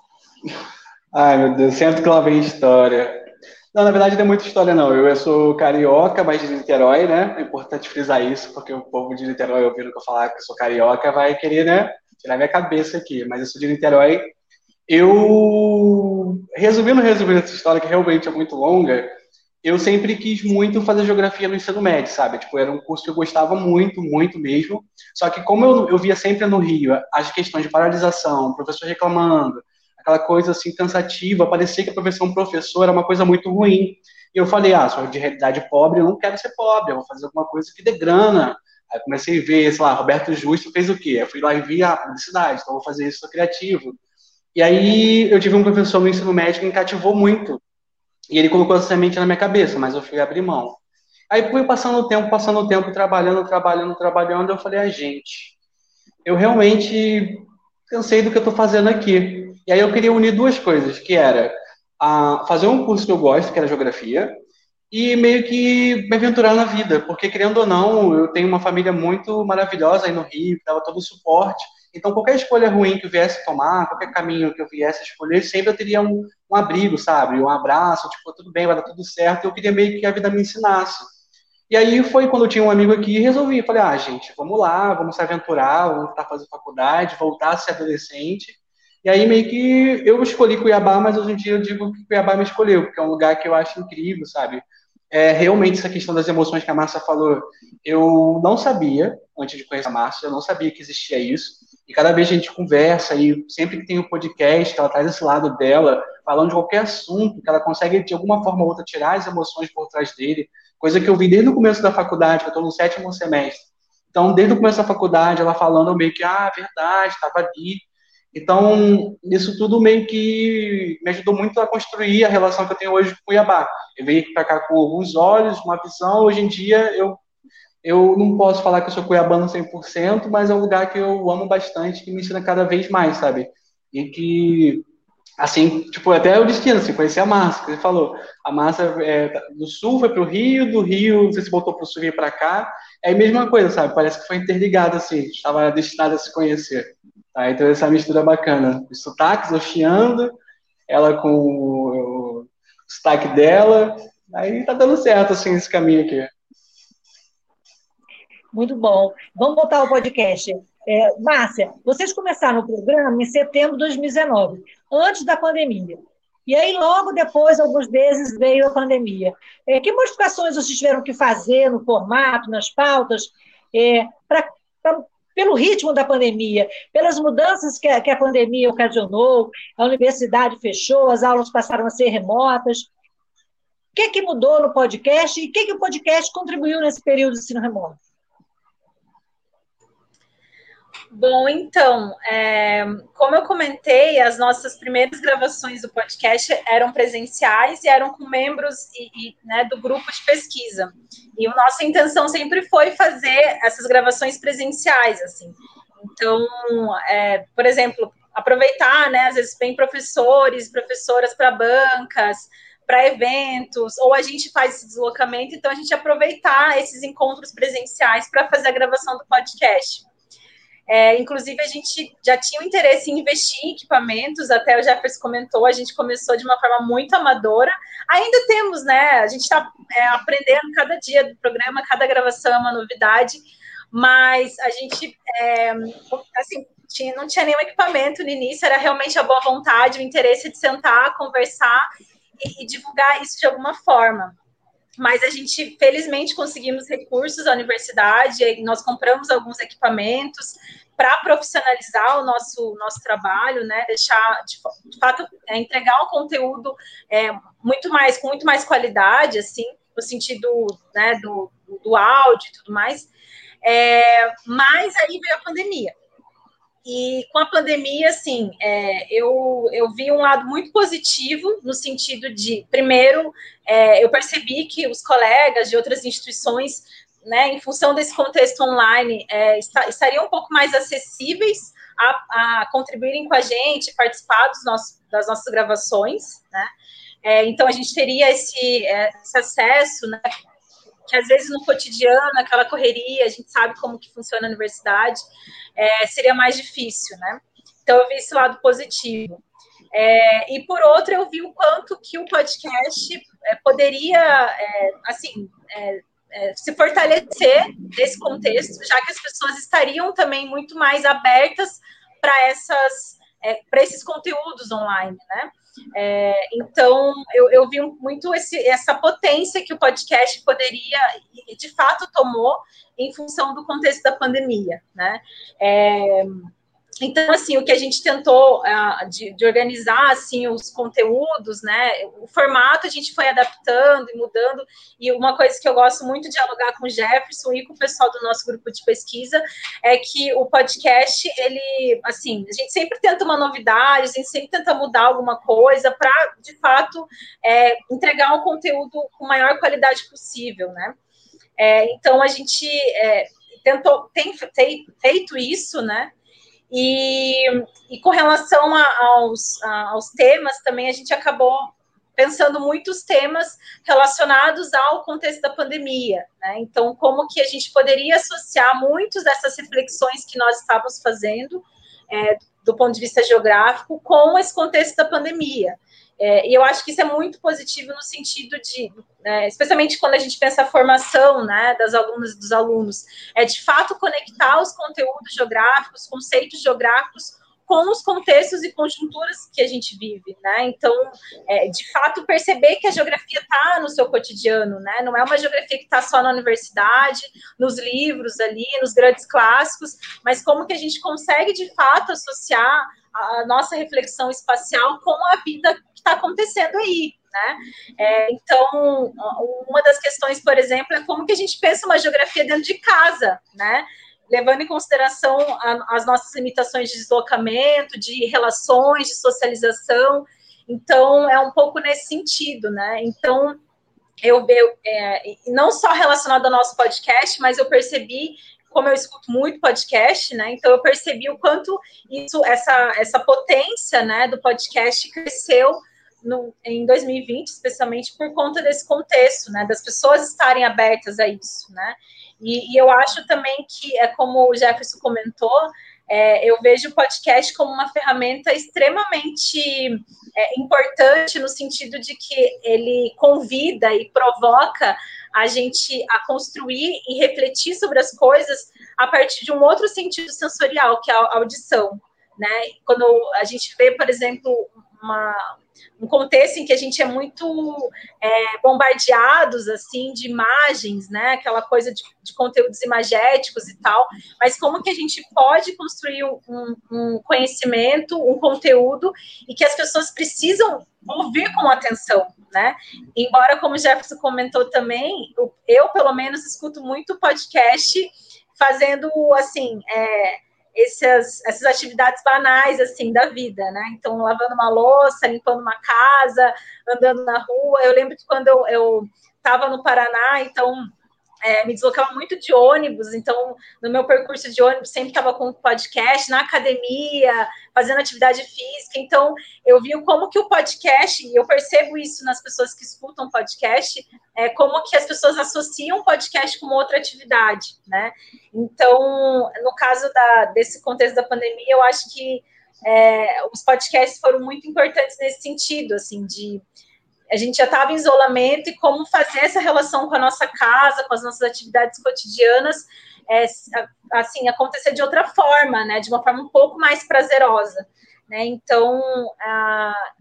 Ai, meu Deus, sempre que lá vem história. Não, na verdade não é muita história, não. Eu, eu sou carioca, mas de Niterói, né? É importante frisar isso, porque o povo de Niterói, ouvindo que eu falar que eu sou carioca, vai querer, né? Tirar minha cabeça aqui. Mas eu sou de Niterói. Eu, resumindo, resumindo essa história, que realmente é muito longa, eu sempre quis muito fazer geografia no ensino médio, sabe? Tipo, era um curso que eu gostava muito, muito mesmo. Só que como eu, eu via sempre no Rio as questões de paralisação, o professor reclamando, aquela coisa assim cansativa, parecia que a profissão um professor era uma coisa muito ruim. E eu falei, ah, sou de realidade pobre, eu não quero ser pobre, eu vou fazer alguma coisa que dê grana. Aí comecei a ver, sei lá, Roberto Justo fez o quê? Eu fui lá e vi a ah, publicidade, então vou fazer isso, sou criativo. E aí eu tive um professor no ensino médio que me cativou muito, e ele colocou essa semente na minha cabeça, mas eu fui abrir mão. Aí fui passando o tempo, passando o tempo, trabalhando, trabalhando, trabalhando, eu falei, ah, gente, eu realmente cansei do que eu estou fazendo aqui. E aí eu queria unir duas coisas, que era a fazer um curso que eu gosto, que era geografia, e meio que me aventurar na vida, porque querendo ou não, eu tenho uma família muito maravilhosa aí no Rio, que dava todo o suporte, Então, qualquer escolha ruim que eu viesse tomar, qualquer caminho que eu viesse escolher, sempre eu teria um, um abrigo, sabe? Um abraço, tipo, tudo bem, vai dar tudo certo. Eu queria meio que a vida me ensinasse. E aí foi quando eu tinha um amigo aqui resolvi. Falei, ah, gente, vamos lá, vamos se aventurar, vamos tentar fazer faculdade, voltar a ser adolescente. E aí meio que eu escolhi Cuiabá, mas hoje em dia eu digo que Cuiabá me escolheu, porque é um lugar que eu acho incrível, sabe? É, realmente essa questão das emoções que a Márcia falou, eu não sabia, antes de conhecer a Márcia, eu não sabia que existia isso. E cada vez a gente conversa, e sempre que tem um podcast, ela traz esse lado dela, falando de qualquer assunto, que ela consegue de alguma forma ou outra tirar as emoções por trás dele, coisa que eu vi desde o começo da faculdade, que eu estou no sétimo semestre. Então, desde o começo da faculdade, ela falando meio que, ah, verdade, estava ali. Então, isso tudo meio que me ajudou muito a construir a relação que eu tenho hoje com Cuiabá. Eu veio para cá com alguns olhos, uma visão. Hoje em dia, eu, eu não posso falar que eu sou cuiabano 100%, mas é um lugar que eu amo bastante, que me ensina cada vez mais, sabe? E que assim, tipo, até o destino, assim, conhecer a Márcia, que você falou. A Márcia é, do sul foi para o Rio, do Rio, sei se voltou para o sul e para cá. É a mesma coisa, sabe? Parece que foi interligado, assim, estava destinado a se conhecer. Tá? Então, essa mistura bacana. Os sotaques, eu chiando, ela com o, o sotaque dela. Aí tá dando certo, assim, esse caminho aqui. Muito bom. Vamos voltar ao podcast. É, Márcia, vocês começaram o programa em setembro de 2019, antes da pandemia. E aí, logo depois, alguns meses, veio a pandemia. É, que modificações vocês tiveram que fazer no formato, nas pautas, é, pra, pelo ritmo da pandemia, pelas mudanças que a, que a pandemia ocasionou, a universidade fechou, as aulas passaram a ser remotas. O que, que mudou no podcast e o que, que o podcast contribuiu nesse período de ensino remoto? Bom, então, é, como eu comentei, as nossas primeiras gravações do podcast eram presenciais e eram com membros e, e, né, do grupo de pesquisa. E a nossa intenção sempre foi fazer essas gravações presenciais, assim. Então, é, por exemplo, aproveitar, né, às vezes vem professores, professoras para bancas, para eventos, ou a gente faz esse deslocamento, então a gente aproveitar esses encontros presenciais para fazer a gravação do podcast. É, inclusive, a gente já tinha o interesse em investir em equipamentos, até o Jefferson comentou, a gente começou de uma forma muito amadora. Ainda temos, né? A gente está é, aprendendo cada dia do programa, cada gravação é uma novidade, mas a gente, é, assim, tinha, não tinha nenhum equipamento no início, era realmente a boa vontade, o interesse de sentar, conversar e, e divulgar isso de alguma forma mas a gente felizmente conseguimos recursos da universidade, nós compramos alguns equipamentos para profissionalizar o nosso, nosso trabalho, né? Deixar de, de fato é, entregar um conteúdo é, muito mais com muito mais qualidade, assim, no sentido né, do, do áudio e tudo mais. É, mas aí veio a pandemia. E com a pandemia, assim, é, eu, eu vi um lado muito positivo, no sentido de, primeiro, é, eu percebi que os colegas de outras instituições, né, em função desse contexto online, é, estariam um pouco mais acessíveis a, a, contribuírem com a gente, participar dos nossos, das nossas gravações, né? É, então, a gente teria esse, é, esse acesso, né, que às vezes no cotidiano, aquela correria, a gente sabe como que funciona a universidade, é, seria mais difícil, né? Então eu vi esse lado positivo. É, e por outro, eu vi o quanto que o podcast é, poderia, é, assim, é, é, se fortalecer nesse contexto, já que as pessoas estariam também muito mais abertas para essas para esses conteúdos online, né? É, então, eu, eu, vi muito esse, essa potência que o podcast poderia, e de fato tomou, em função do contexto da pandemia, né? É, então, assim, o que a gente tentou uh, de, de, organizar, assim, os conteúdos, né, o formato a gente foi adaptando e mudando, e uma coisa que eu gosto muito de dialogar com o Jefferson e com o pessoal do nosso grupo de pesquisa é que o podcast, ele, assim, a gente sempre tenta uma novidade, a gente sempre tenta mudar alguma coisa para, de fato, é, entregar um conteúdo com maior qualidade possível, né. É, então, a gente é, tentou, tem, tem feito isso, né, e, e com relação a, aos, a, aos temas, também a gente acabou pensando muitos temas relacionados ao contexto da pandemia, né? Então, como que a gente poderia associar muitas dessas reflexões que nós estávamos fazendo é, do ponto de vista geográfico com esse contexto da pandemia. É, e eu acho que isso é muito positivo no sentido de, né, especialmente quando a gente pensa a formação né, das alunas e dos alunos, é de fato conectar os conteúdos geográficos, conceitos geográficos com os contextos e conjunturas que a gente vive, né? Então, é, de fato, perceber que a geografia está no seu cotidiano, né? Não é uma geografia que está só na universidade, nos livros ali, nos grandes clássicos, mas como que a gente consegue, de fato, associar a nossa reflexão espacial com a vida está acontecendo aí, né? É, então, uma das questões, por exemplo, é como que a gente pensa uma geografia dentro de casa, né? levando em consideração a, as nossas limitações de deslocamento, de relações, de socialização. Então, é um pouco nesse sentido, né? Então, eu, eu é, não só relacionado ao nosso podcast, mas eu percebi como eu escuto muito podcast, né? Então eu percebi o quanto isso, essa, essa potência, né, do podcast cresceu no, em 2020, especialmente por conta desse contexto, né, das pessoas estarem abertas a isso, né? E, e, eu acho também que, é como o Jefferson comentou, é, eu vejo o podcast como uma ferramenta extremamente é, importante no sentido de que ele convida e provoca a gente a construir e refletir sobre as coisas a partir de um outro sentido sensorial, que é a audição. Né? Quando a gente vê, por exemplo, uma, um contexto em que a gente é muito é, bombardeados assim de imagens, né? Aquela coisa de, de, conteúdos imagéticos e tal. Mas como que a gente pode construir um, um, conhecimento, um conteúdo e que as pessoas precisam ouvir com atenção, né? Embora, como o Jefferson comentou também, eu pelo menos escuto muito podcast fazendo assim. É, essas, essas atividades banais, assim, da vida, né? Então, lavando uma louça, limpando uma casa, andando na rua. Eu lembro que quando eu estava no Paraná, então é, me deslocava muito de ônibus, então no meu percurso de ônibus sempre estava com podcast, na academia, fazendo atividade física, então eu vi como que o podcast, e eu percebo isso nas pessoas que escutam podcast, é, como que as pessoas associam podcast com outra atividade, né? Então, no caso da, desse contexto da pandemia, eu acho que é, os podcasts foram muito importantes nesse sentido, assim, de a gente já estava em isolamento e como fazer essa relação com a nossa casa, com as nossas atividades cotidianas, é, assim, acontecer de outra forma, né, de uma forma um pouco mais prazerosa, né, então, a,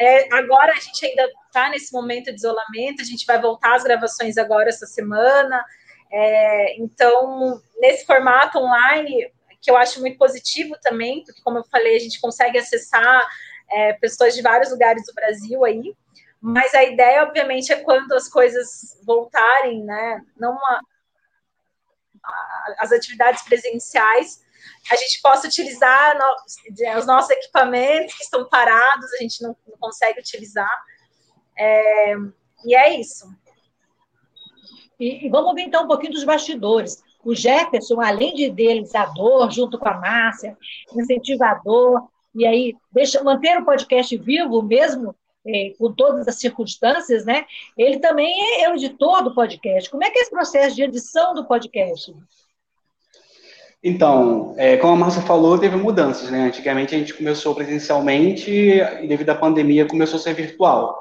é, agora a gente ainda está nesse momento de isolamento, a gente vai voltar às gravações agora essa semana, é, então, nesse formato online, que eu acho muito positivo também, porque, como eu falei, a gente consegue acessar é, pessoas de vários lugares do Brasil aí, mas a ideia, obviamente, é quando as coisas voltarem, né? Não a, a, as atividades presenciais, a gente possa utilizar no, os nossos equipamentos que estão parados, a gente não, não consegue utilizar. É, e é isso. E, e, vamos ver então um pouquinho dos bastidores. O Jefferson, além de idealizador, junto com a Márcia, incentivador, e aí deixa manter o podcast vivo mesmo é, com todas as circunstâncias, né? Ele também é o editor do podcast. Como é que é esse processo de edição do podcast? Então, é, como a Márcia falou, teve mudanças, né? Antigamente a gente começou presencialmente e devido à pandemia começou a ser virtual.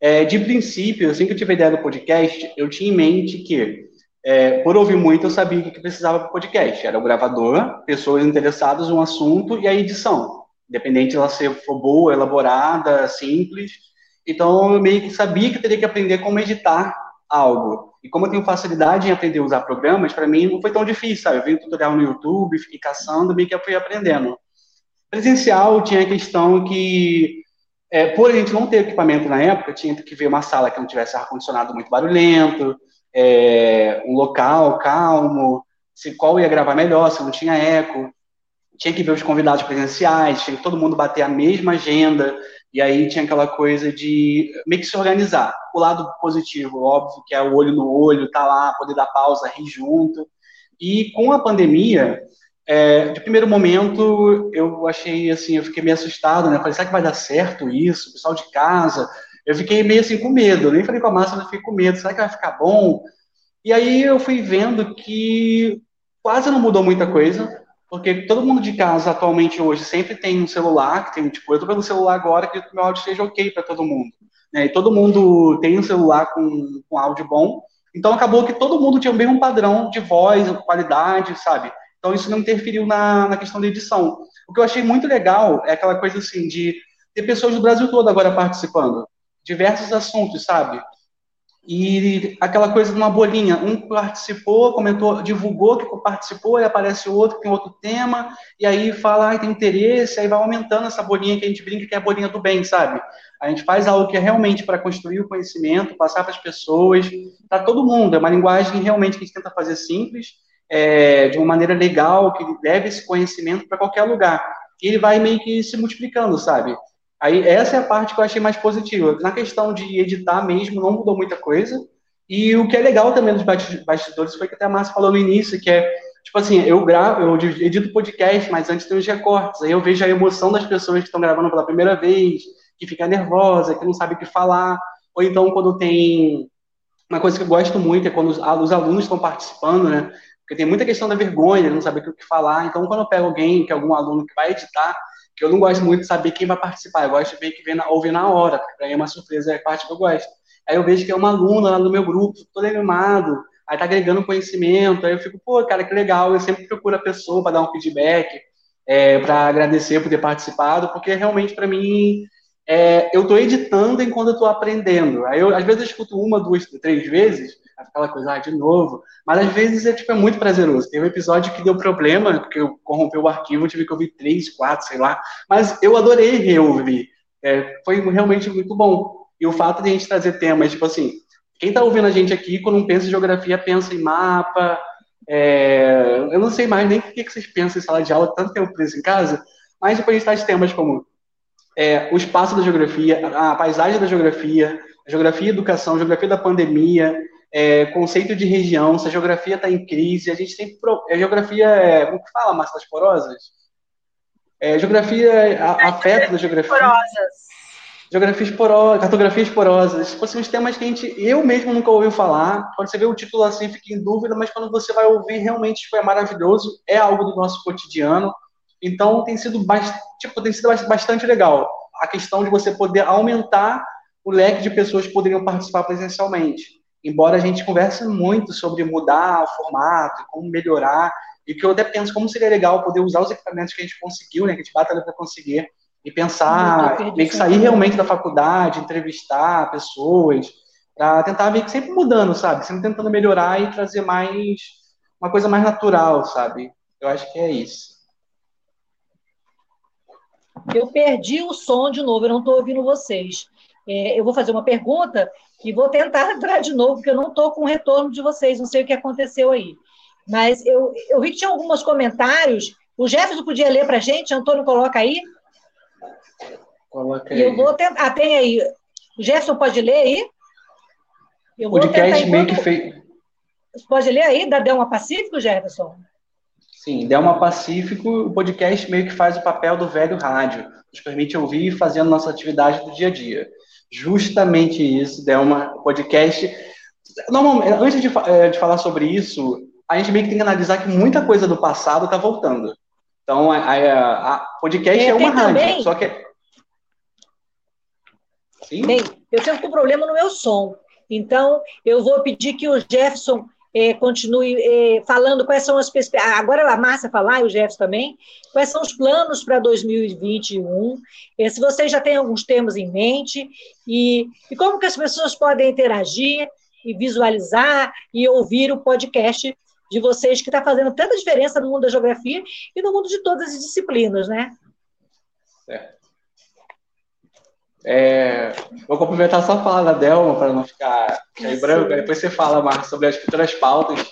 É, de princípio, assim que eu tive a ideia do podcast, eu tinha em mente que, é, por ouvir muito, eu sabia o que precisava para o podcast. Era o gravador, pessoas interessadas no assunto e a edição independente de ela ser for boa, elaborada, simples. Então, eu meio que sabia que teria que aprender como editar algo. E como eu tenho facilidade em aprender a usar programas, para mim não foi tão difícil, sabe? Eu vi um tutorial no YouTube, fiquei caçando, meio que eu fui aprendendo. Presencial tinha a questão que, é, por a gente não ter equipamento na época, tinha que ver uma sala que não tivesse ar-condicionado muito barulhento, é, um local calmo, se qual ia gravar melhor, se não tinha eco tinha que ver os convidados presenciais, tinha que todo mundo bater a mesma agenda, e aí tinha aquela coisa de meio que se organizar. O lado positivo, óbvio, que é o olho no olho, tá lá, poder dar pausa, rir junto. E com a pandemia, é, de primeiro momento, eu achei assim, eu fiquei meio assustado, né? falei, será que vai dar certo isso? O pessoal de casa. Eu fiquei meio assim com medo, nem falei com a massa, mas fiquei com medo, será que vai ficar bom? E aí eu fui vendo que quase não mudou muita coisa, porque todo mundo de casa atualmente hoje sempre tem um celular, que tem, tipo, eu tô pelo celular agora que o meu áudio seja ok para todo mundo. Né? E todo mundo tem um celular com, com áudio bom, então acabou que todo mundo tinha o mesmo padrão de voz, qualidade, sabe? Então isso não interferiu na, na questão da edição. O que eu achei muito legal é aquela coisa assim de ter pessoas do Brasil todo agora participando, diversos assuntos, sabe? E aquela coisa de uma bolinha, um participou, comentou, divulgou que participou, e aparece outro tem outro tema, e aí fala, ah, tem interesse, aí vai aumentando essa bolinha que a gente brinca que é a bolinha do bem, sabe? A gente faz algo que é realmente para construir o conhecimento, passar para as pessoas, para todo mundo. É uma linguagem realmente que a gente tenta fazer simples, é, de uma maneira legal, que leve esse conhecimento para qualquer lugar. E ele vai meio que se multiplicando, sabe? Aí essa é a parte que eu achei mais positiva. Na questão de editar mesmo, não mudou muita coisa. E o que é legal também dos bastidores foi que até a Márcia falou no início, que é, tipo assim, eu gravo, eu edito podcast, mas antes tem os recortes. Aí eu vejo a emoção das pessoas que estão gravando pela primeira vez, que fica nervosa, que não sabe o que falar. Ou então quando tem. Uma coisa que eu gosto muito é quando os, os alunos estão participando, né? Porque tem muita questão da vergonha, não saber o que falar. Então, quando eu pego alguém, que é algum aluno que vai editar, que eu não gosto muito de saber quem vai participar, eu gosto de ver que vem na, ouvir na hora, porque para mim é uma surpresa, é parte que eu gosto. Aí eu vejo que é uma aluna lá do meu grupo, todo animado, aí tá agregando conhecimento, aí eu fico, pô, cara, que legal, eu sempre procuro a pessoa para dar um feedback, é, para agradecer por ter participado, porque realmente para mim é, eu estou editando enquanto eu estou aprendendo. Aí eu, às vezes eu escuto uma, duas, três vezes, aquela coisa, ah, de novo. Mas às vezes é, tipo, é muito prazeroso. Tem um episódio que deu problema, porque eu corrompeu o arquivo, tive que ouvir três, quatro, sei lá. Mas eu adorei reouvir. É, foi realmente muito bom. E o fato de a gente trazer temas, tipo assim, quem está ouvindo a gente aqui, quando pensa em geografia, pensa em mapa. É, eu não sei mais nem o que, que vocês pensam em sala de aula, tanto tempo preso em casa. Mas depois a gente traz temas como é, o espaço da geografia, a paisagem da geografia, a geografia e educação, a geografia da pandemia, é, conceito de região, se a geografia está em crise, a gente tem. A geografia é. Como que fala, massas porosas? É, geografia afeta da geografia. Porosas. Geografias porosas, cartografias porosas. Tipo assim, uns temas que a gente, eu mesmo nunca ouviu falar. Quando você vê o título assim, fica em dúvida, mas quando você vai ouvir, realmente foi maravilhoso. É algo do nosso cotidiano. Então, tem sido, tipo, tem sido bastante legal a questão de você poder aumentar o leque de pessoas que poderiam participar presencialmente embora a gente converse muito sobre mudar o formato, como melhorar, e que eu até penso como seria legal poder usar os equipamentos que a gente conseguiu, né, que a gente batalhou para conseguir, e pensar, meio que sair realmente da faculdade, entrevistar pessoas, para tentar meio que sempre mudando, sabe? Sempre tentando melhorar e trazer mais, uma coisa mais natural, sabe? Eu acho que é isso. Eu perdi o som de novo, eu não estou ouvindo vocês. É, eu vou fazer uma pergunta e vou tentar entrar de novo, porque eu não estou com o retorno de vocês, não sei o que aconteceu aí. Mas eu, eu vi que tinha alguns comentários. O Jefferson podia ler para a gente? Antônio, coloca aí. Coloca aí. E eu vou tentar. Ah, tem aí. O Jefferson pode ler aí? Eu vou Podcast tentar, meio que fez. Pode ler aí, da Delma Pacífico, Jefferson? Sim, Delma Pacífico, o podcast meio que faz o papel do velho rádio, nos permite ouvir fazendo nossa atividade do dia a dia justamente isso, Delma, podcast. Normalmente, antes de, eh, de falar sobre isso, a gente meio que tem que analisar que muita coisa do passado está voltando. Então, a, a, a podcast é, é uma rádio, também... só que. Sim? Bem, eu tenho um problema no meu som. Então, eu vou pedir que o Jefferson é, continue é, falando quais são as perspectivas. Agora a Márcia falar, e o Jefferson também, quais são os planos para 2021, é, se vocês já têm alguns termos em mente, e, e como que as pessoas podem interagir e visualizar e ouvir o podcast de vocês, que está fazendo tanta diferença no mundo da geografia e no mundo de todas as disciplinas, né? Certo. É, vou complementar só a fala da Delma, para não ficar aí branco, depois você fala, Marcos, sobre as futuras pautas.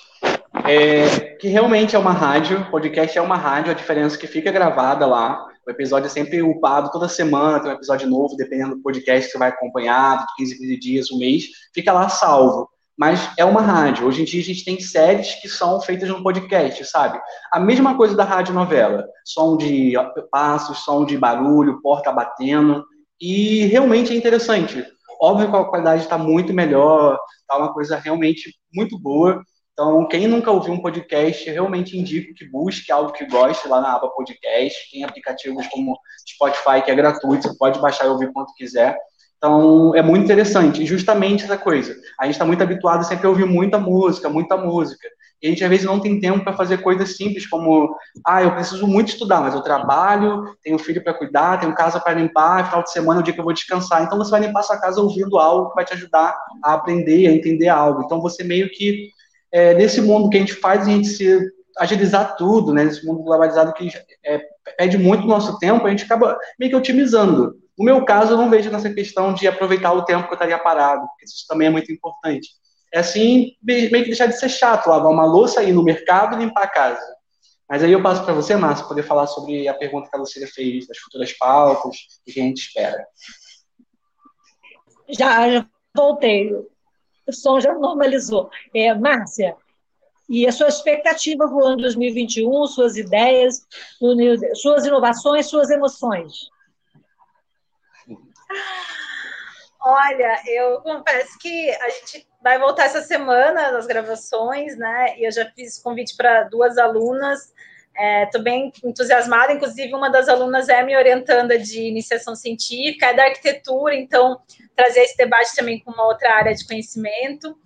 É, que realmente é uma rádio, podcast é uma rádio, a diferença é que fica gravada lá. O episódio é sempre upado toda semana, tem um episódio novo, dependendo do podcast que você vai acompanhar, de 15, 15 dias, um mês, fica lá salvo. Mas é uma rádio. Hoje em dia a gente tem séries que são feitas no podcast, sabe? A mesma coisa da rádio novela. Som de passos, som de barulho, porta batendo. E realmente é interessante. Óbvio que a qualidade está muito melhor, está uma coisa realmente muito boa. Então, quem nunca ouviu um podcast, realmente indico que busque algo que goste lá na aba podcast. Tem aplicativos como Spotify, que é gratuito, você pode baixar e ouvir quanto quiser. Então, é muito interessante. E justamente essa coisa. A gente está muito habituado sempre a ouvir muita música, muita música. E a gente, às vezes, não tem tempo para fazer coisas simples, como, ah, eu preciso muito estudar, mas eu trabalho, tenho filho para cuidar, tenho casa para limpar, final de semana é o dia que eu vou descansar. Então, você vai limpar sua casa ouvindo algo que vai te ajudar a aprender, a entender algo. Então, você meio que é, nesse mundo que a gente faz a gente se agilizar tudo, né? Nesse mundo globalizado que é, pede muito nosso tempo, a gente acaba meio que otimizando. No meu caso, eu não vejo nessa questão de aproveitar o tempo que eu estaria parado, porque isso também é muito importante. É assim, meio que deixar de ser chato, lavar uma louça, ir no mercado e limpar a casa. Mas aí eu passo para você, Márcio, poder falar sobre a pergunta que a Lucília fez, das futuras pautas, e que a gente espera. Já, já voltei o som já normalizou. É, Márcia, e a sua expectativa para o ano 2021, suas ideias, suas inovações, suas emoções? Olha, eu confesso que a gente vai voltar essa semana nas gravações, né? E eu já fiz convite para duas alunas Estou é, bem entusiasmada, inclusive uma das alunas é me orientando de iniciação científica, é da arquitetura, então trazer esse debate também com uma outra área de conhecimento.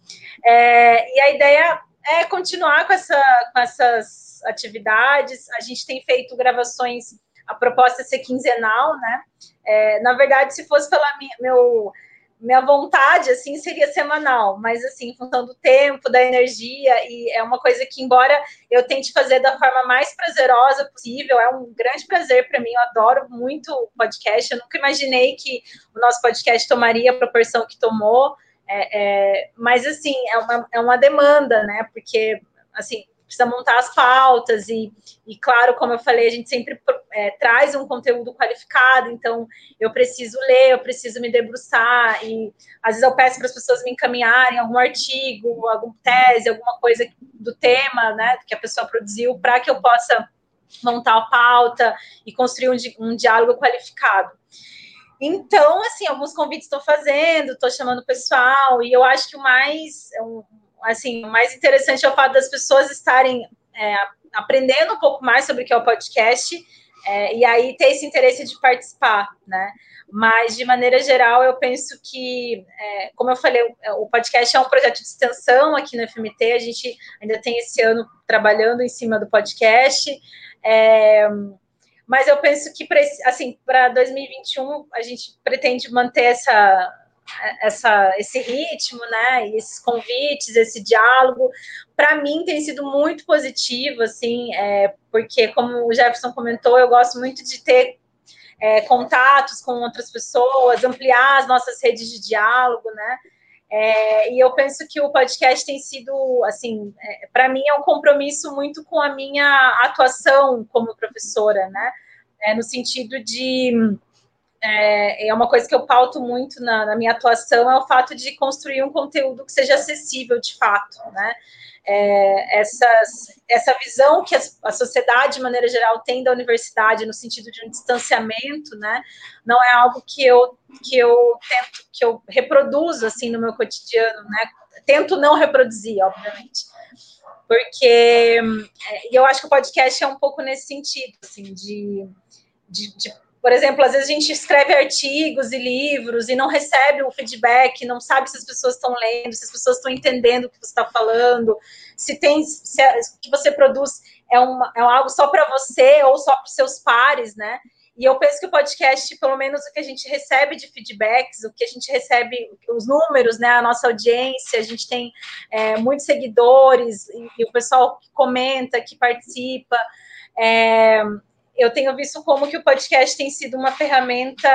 É, e a ideia é continuar com, essa, com essas atividades. A gente tem feito gravações, a proposta é ser quinzenal, né? É, na verdade, se fosse pela minha, meu minha vontade, assim, seria semanal, mas, assim, função do tempo, da energia, e é uma coisa que, embora eu tente fazer da forma mais prazerosa possível, é um grande prazer para mim, eu adoro muito o podcast, eu nunca imaginei que o nosso podcast tomaria a proporção que tomou, é, é, mas, assim, é uma, é uma demanda, né, porque, assim, precisa montar as pautas e, e claro, como eu falei, a gente sempre é, traz um conteúdo qualificado, então eu preciso ler, eu preciso me debruçar e às vezes eu peço para as pessoas me encaminharem algum artigo, alguma tese, alguma coisa do tema, né, que a pessoa produziu, para que eu possa montar a pauta e construir um, um diálogo qualificado. Então, assim, alguns convites estou fazendo, estou chamando o pessoal, e eu acho que o mais, assim, o mais interessante é o fato das pessoas estarem é, aprendendo um pouco mais sobre o que é o podcast é, e aí ter esse interesse de participar, né? Mas, de maneira geral, eu penso que, é, como eu falei, o, o podcast é um projeto de extensão aqui no FMT, a gente ainda tem esse ano trabalhando em cima do podcast, é, mas eu penso que, assim, para 2021, a gente pretende manter essa essa, esse ritmo, né? esses convites, esse diálogo, para mim tem sido muito positivo, assim, é, porque como o Jefferson comentou, eu gosto muito de ter é, contatos com outras pessoas, ampliar as nossas redes de diálogo, né? É, e eu penso que o podcast tem sido, assim, é, para mim é um compromisso muito com a minha atuação como professora, né? É, no sentido de é, é uma coisa que eu pauto muito na, na, minha atuação, é o fato de construir um conteúdo que seja acessível de fato, né? É, essas, essa visão que a, a, sociedade, de maneira geral, tem da universidade no sentido de um distanciamento, né? Não é algo que eu, que eu tento, que eu reproduzo, assim, no meu cotidiano, né? Tento não reproduzir, obviamente. Porque é, eu acho que o podcast é um pouco nesse sentido, assim, de, de, de por exemplo, às vezes a gente escreve artigos e livros e não recebe o feedback, não sabe se as pessoas estão lendo, se as pessoas estão entendendo o que você está falando, se tem se o que você produz é, uma, é algo só para você ou só para os seus pares, né? E eu penso que o podcast, pelo menos o que a gente recebe de feedbacks, o que a gente recebe, os números, né? A nossa audiência, a gente tem é, muitos seguidores, e, e, o pessoal que comenta, que participa. É, eu tenho visto como que o podcast tem sido uma ferramenta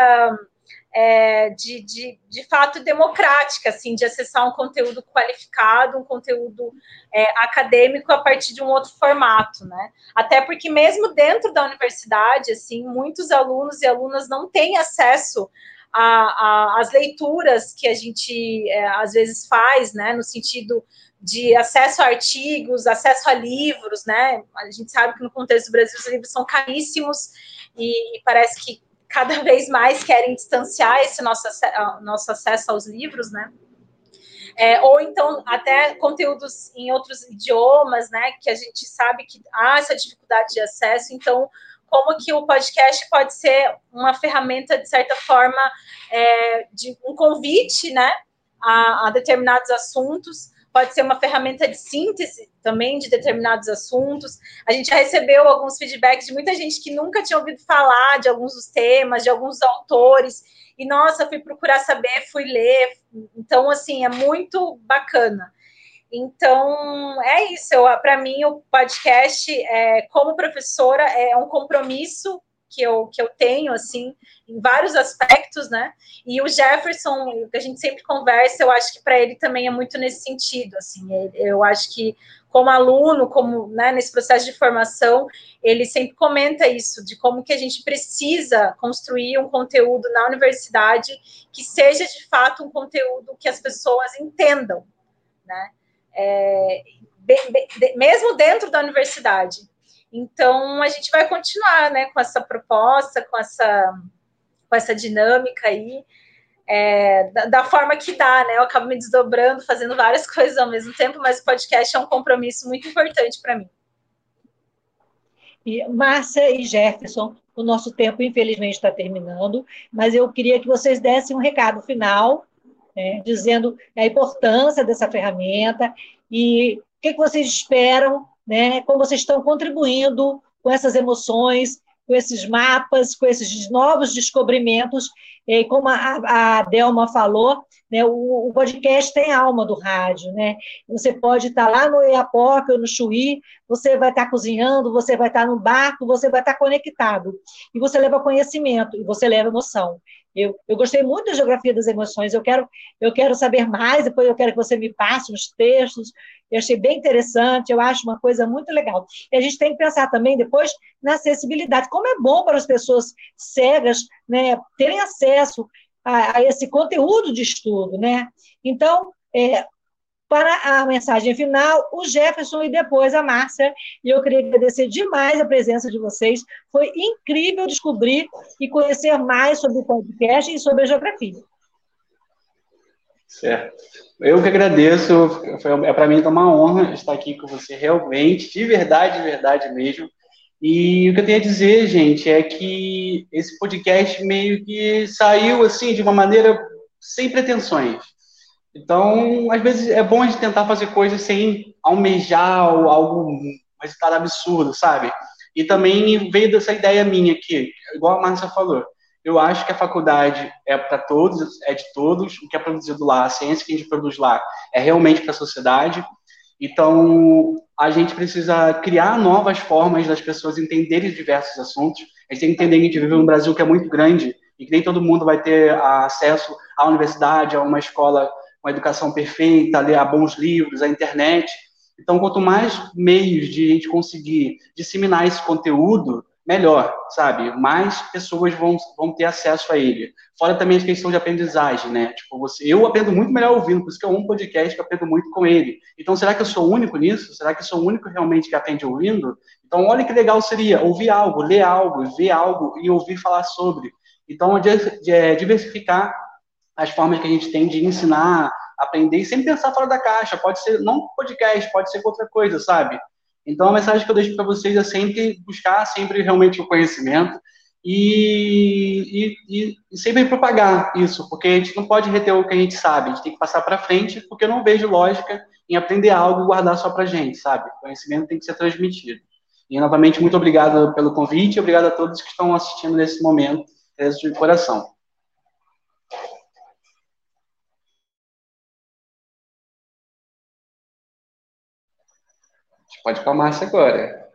é, de, de, de fato democrática, assim, de acessar um conteúdo qualificado, um conteúdo é, acadêmico a partir de um outro formato, né? Até porque mesmo dentro da universidade, assim, muitos alunos e alunas não têm acesso às leituras que a gente é, às vezes faz, né? No sentido de acesso a artigos, acesso a livros, né? A gente sabe que no contexto do Brasil os livros são caríssimos e, parece que cada vez mais querem distanciar esse nosso, nosso acesso aos livros, né? é, ou então até conteúdos em outros idiomas, né, que a gente sabe que há essa dificuldade de acesso, então como que o podcast pode ser uma ferramenta, de certa forma, é, de um convite, né, a, a determinados assuntos, pode ser uma ferramenta de síntese também de determinados assuntos. A gente já recebeu alguns feedbacks de muita gente que nunca tinha ouvido falar de alguns dos temas, de alguns autores, e nossa, fui procurar saber, fui ler. Então, assim, é muito bacana. Então, é isso. Para mim, o podcast, é, como professora, é um compromisso que eu, que eu tenho, assim, em vários aspectos, né? E o Jefferson, que a gente sempre conversa, eu acho que para ele também é muito nesse sentido, assim. Eu acho que como aluno, como né, nesse processo de formação, ele sempre comenta isso, de como que a gente precisa construir um conteúdo na universidade que seja de fato um conteúdo que as pessoas entendam, né? É, mesmo dentro da universidade. Então, a gente vai continuar né, com essa proposta, com essa, com essa dinâmica aí é, da, da, forma que dá, né? Eu acabo me desdobrando, fazendo várias coisas ao mesmo tempo, mas o podcast é um compromisso muito importante para mim. E Márcia e Jefferson, o nosso tempo infelizmente está terminando, mas eu queria que vocês dessem um recado final, né, dizendo a importância dessa ferramenta e o que, que vocês esperam, né, como vocês estão contribuindo com essas emoções, com esses mapas, com esses novos descobrimentos e como a, a Delma falou, né, o, o, podcast tem alma do rádio, né? Você pode estar lá no Iapoque ou no Chuí, você vai estar cozinhando, você vai estar no barco, você vai estar conectado. E você leva conhecimento, e você leva emoção. Eu, eu gostei muito da geografia das emoções, eu quero, eu quero saber mais, depois eu quero que você me passe uns textos, eu achei bem interessante, eu acho uma coisa muito legal. E a gente tem que pensar também depois na acessibilidade, como é bom para as pessoas cegas né, terem acesso a, a esse conteúdo de estudo. Né? Então, é, para a mensagem final, o Jefferson e depois a Márcia. E eu queria agradecer demais a presença de vocês. Foi incrível descobrir e conhecer mais sobre o podcast e sobre a geografia. Certo. Eu que agradeço. Foi, é para mim uma honra estar aqui com você, realmente, de verdade, de verdade mesmo. E o que eu tenho a dizer, gente, é que esse podcast meio que saiu assim de uma maneira sem pretensões então, às vezes é bom a gente tentar fazer coisas sem almejar algo, um resultado absurdo, sabe? E também veio dessa ideia minha aqui, igual a Márcia falou. Eu acho que a faculdade é para todos, é de todos. O que é produzido lá, a ciência que a gente produz lá, é realmente para a sociedade. Então, a gente precisa criar novas formas das pessoas entenderem diversos assuntos. A gente tem que entender que a gente vive num Brasil que é muito grande e que nem todo mundo vai ter acesso à universidade, a uma escola uma educação perfeita, ler bons livros, a internet. Então, quanto mais meios de a gente conseguir disseminar esse conteúdo, melhor, sabe? Mais pessoas vão, vão ter acesso a ele. Fora também a questão de aprendizagem, né? Tipo, você, eu aprendo muito melhor ouvindo, por isso que é um podcast que eu aprendo muito com ele. Então, será que eu sou único nisso? Será que eu sou o único realmente que aprende ouvindo? Então, olha que legal seria ouvir algo, ler algo, ver algo e ouvir falar sobre. Então, é diversificar as formas que a gente tem de ensinar, aprender e sempre pensar fora da caixa. Pode ser não podcast, pode ser outra coisa, sabe? Então a mensagem que eu deixo para vocês é sempre buscar sempre realmente o conhecimento e, e, e, sempre propagar isso, porque a gente não pode reter o que a gente sabe, a gente tem que passar para frente, porque eu não vejo lógica em aprender algo e guardar só para gente, sabe? O conhecimento tem que ser transmitido. E novamente muito obrigado pelo convite, obrigado a todos que estão assistindo nesse momento, de coração. Pode ir a Márcia agora.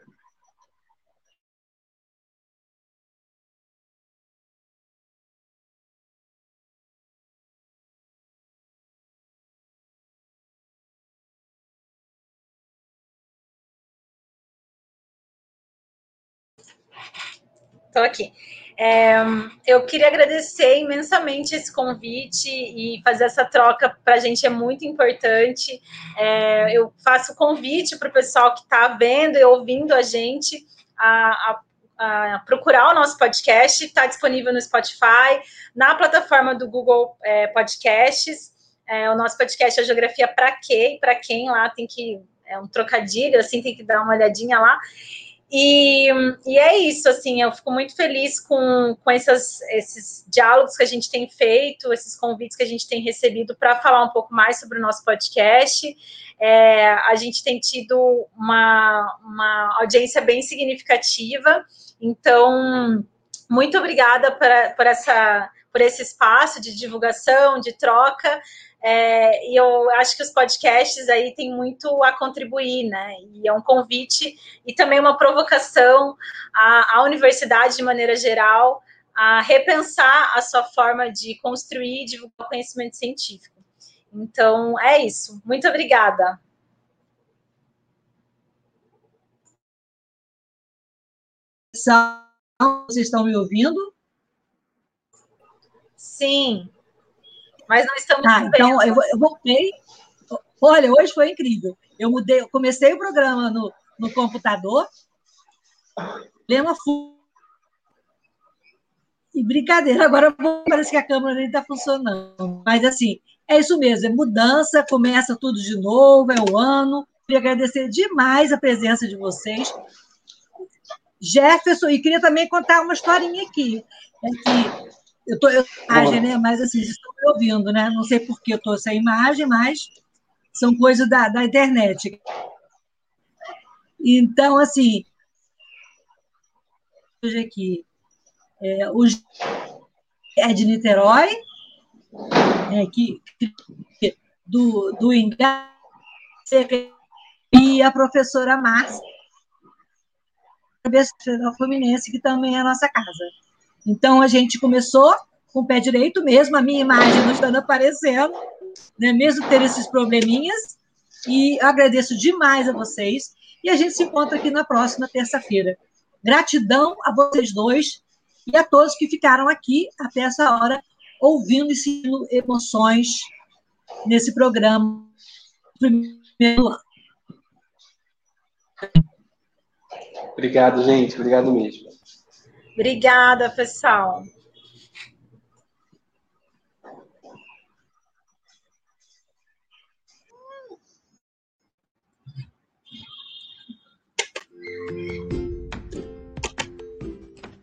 Estou aqui. É, eu queria agradecer imensamente esse convite e fazer essa troca para a gente é muito importante. É, eu faço convite para o pessoal que está vendo e ouvindo a gente a, a, a procurar o nosso podcast, está disponível no Spotify, na plataforma do Google é, Podcasts. É, o nosso podcast é Geografia para quê e para quem lá tem que é um trocadilho, assim, tem que dar uma olhadinha lá. E, e é isso, assim, eu fico muito feliz com, com essas, esses diálogos que a gente tem feito, esses convites que a gente tem recebido para falar um pouco mais sobre o nosso podcast. É, a gente tem tido uma, uma audiência bem significativa, então, muito obrigada por, por, essa, por esse espaço de divulgação, de troca. É, e eu acho que os podcasts aí têm muito a contribuir, né? E é um convite e também uma provocação à, à universidade de maneira geral a repensar a sua forma de construir e divulgar conhecimento científico. Então, é isso. Muito obrigada. Vocês estão me ouvindo? Sim mas não estamos ah, Então, eu, eu voltei. Olha, hoje foi incrível. Eu mudei, eu comecei o programa no, no computador, lema e brincadeira, agora parece que a câmera nem está funcionando. Mas, assim, é isso mesmo, é mudança, começa tudo de novo, é o ano. Queria agradecer demais a presença de vocês. Jefferson, e queria também contar uma historinha aqui. É que eu estou imagem, né? Mas assim, vocês estão me ouvindo, né? Não sei por que eu estou sem imagem, mas são coisas da, da internet. Então, assim, hoje aqui, é, o é de Niterói, é, que, do, do Ingá, e a professora Márcia, da Fluminense, que também é a nossa casa. Então, a gente começou com o pé direito mesmo, a minha imagem não está aparecendo, né? mesmo ter esses probleminhas. E agradeço demais a vocês. E a gente se encontra aqui na próxima terça-feira. Gratidão a vocês dois e a todos que ficaram aqui até essa hora, ouvindo e sentindo emoções nesse programa. Primeiro ano. Obrigado, gente. Obrigado mesmo. Obrigada, pessoal.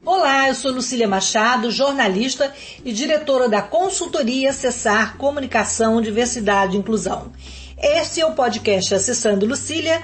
Olá, eu sou Lucília Machado, jornalista e diretora da consultoria Acessar Comunicação, Diversidade e Inclusão. Este é o podcast Acessando Lucília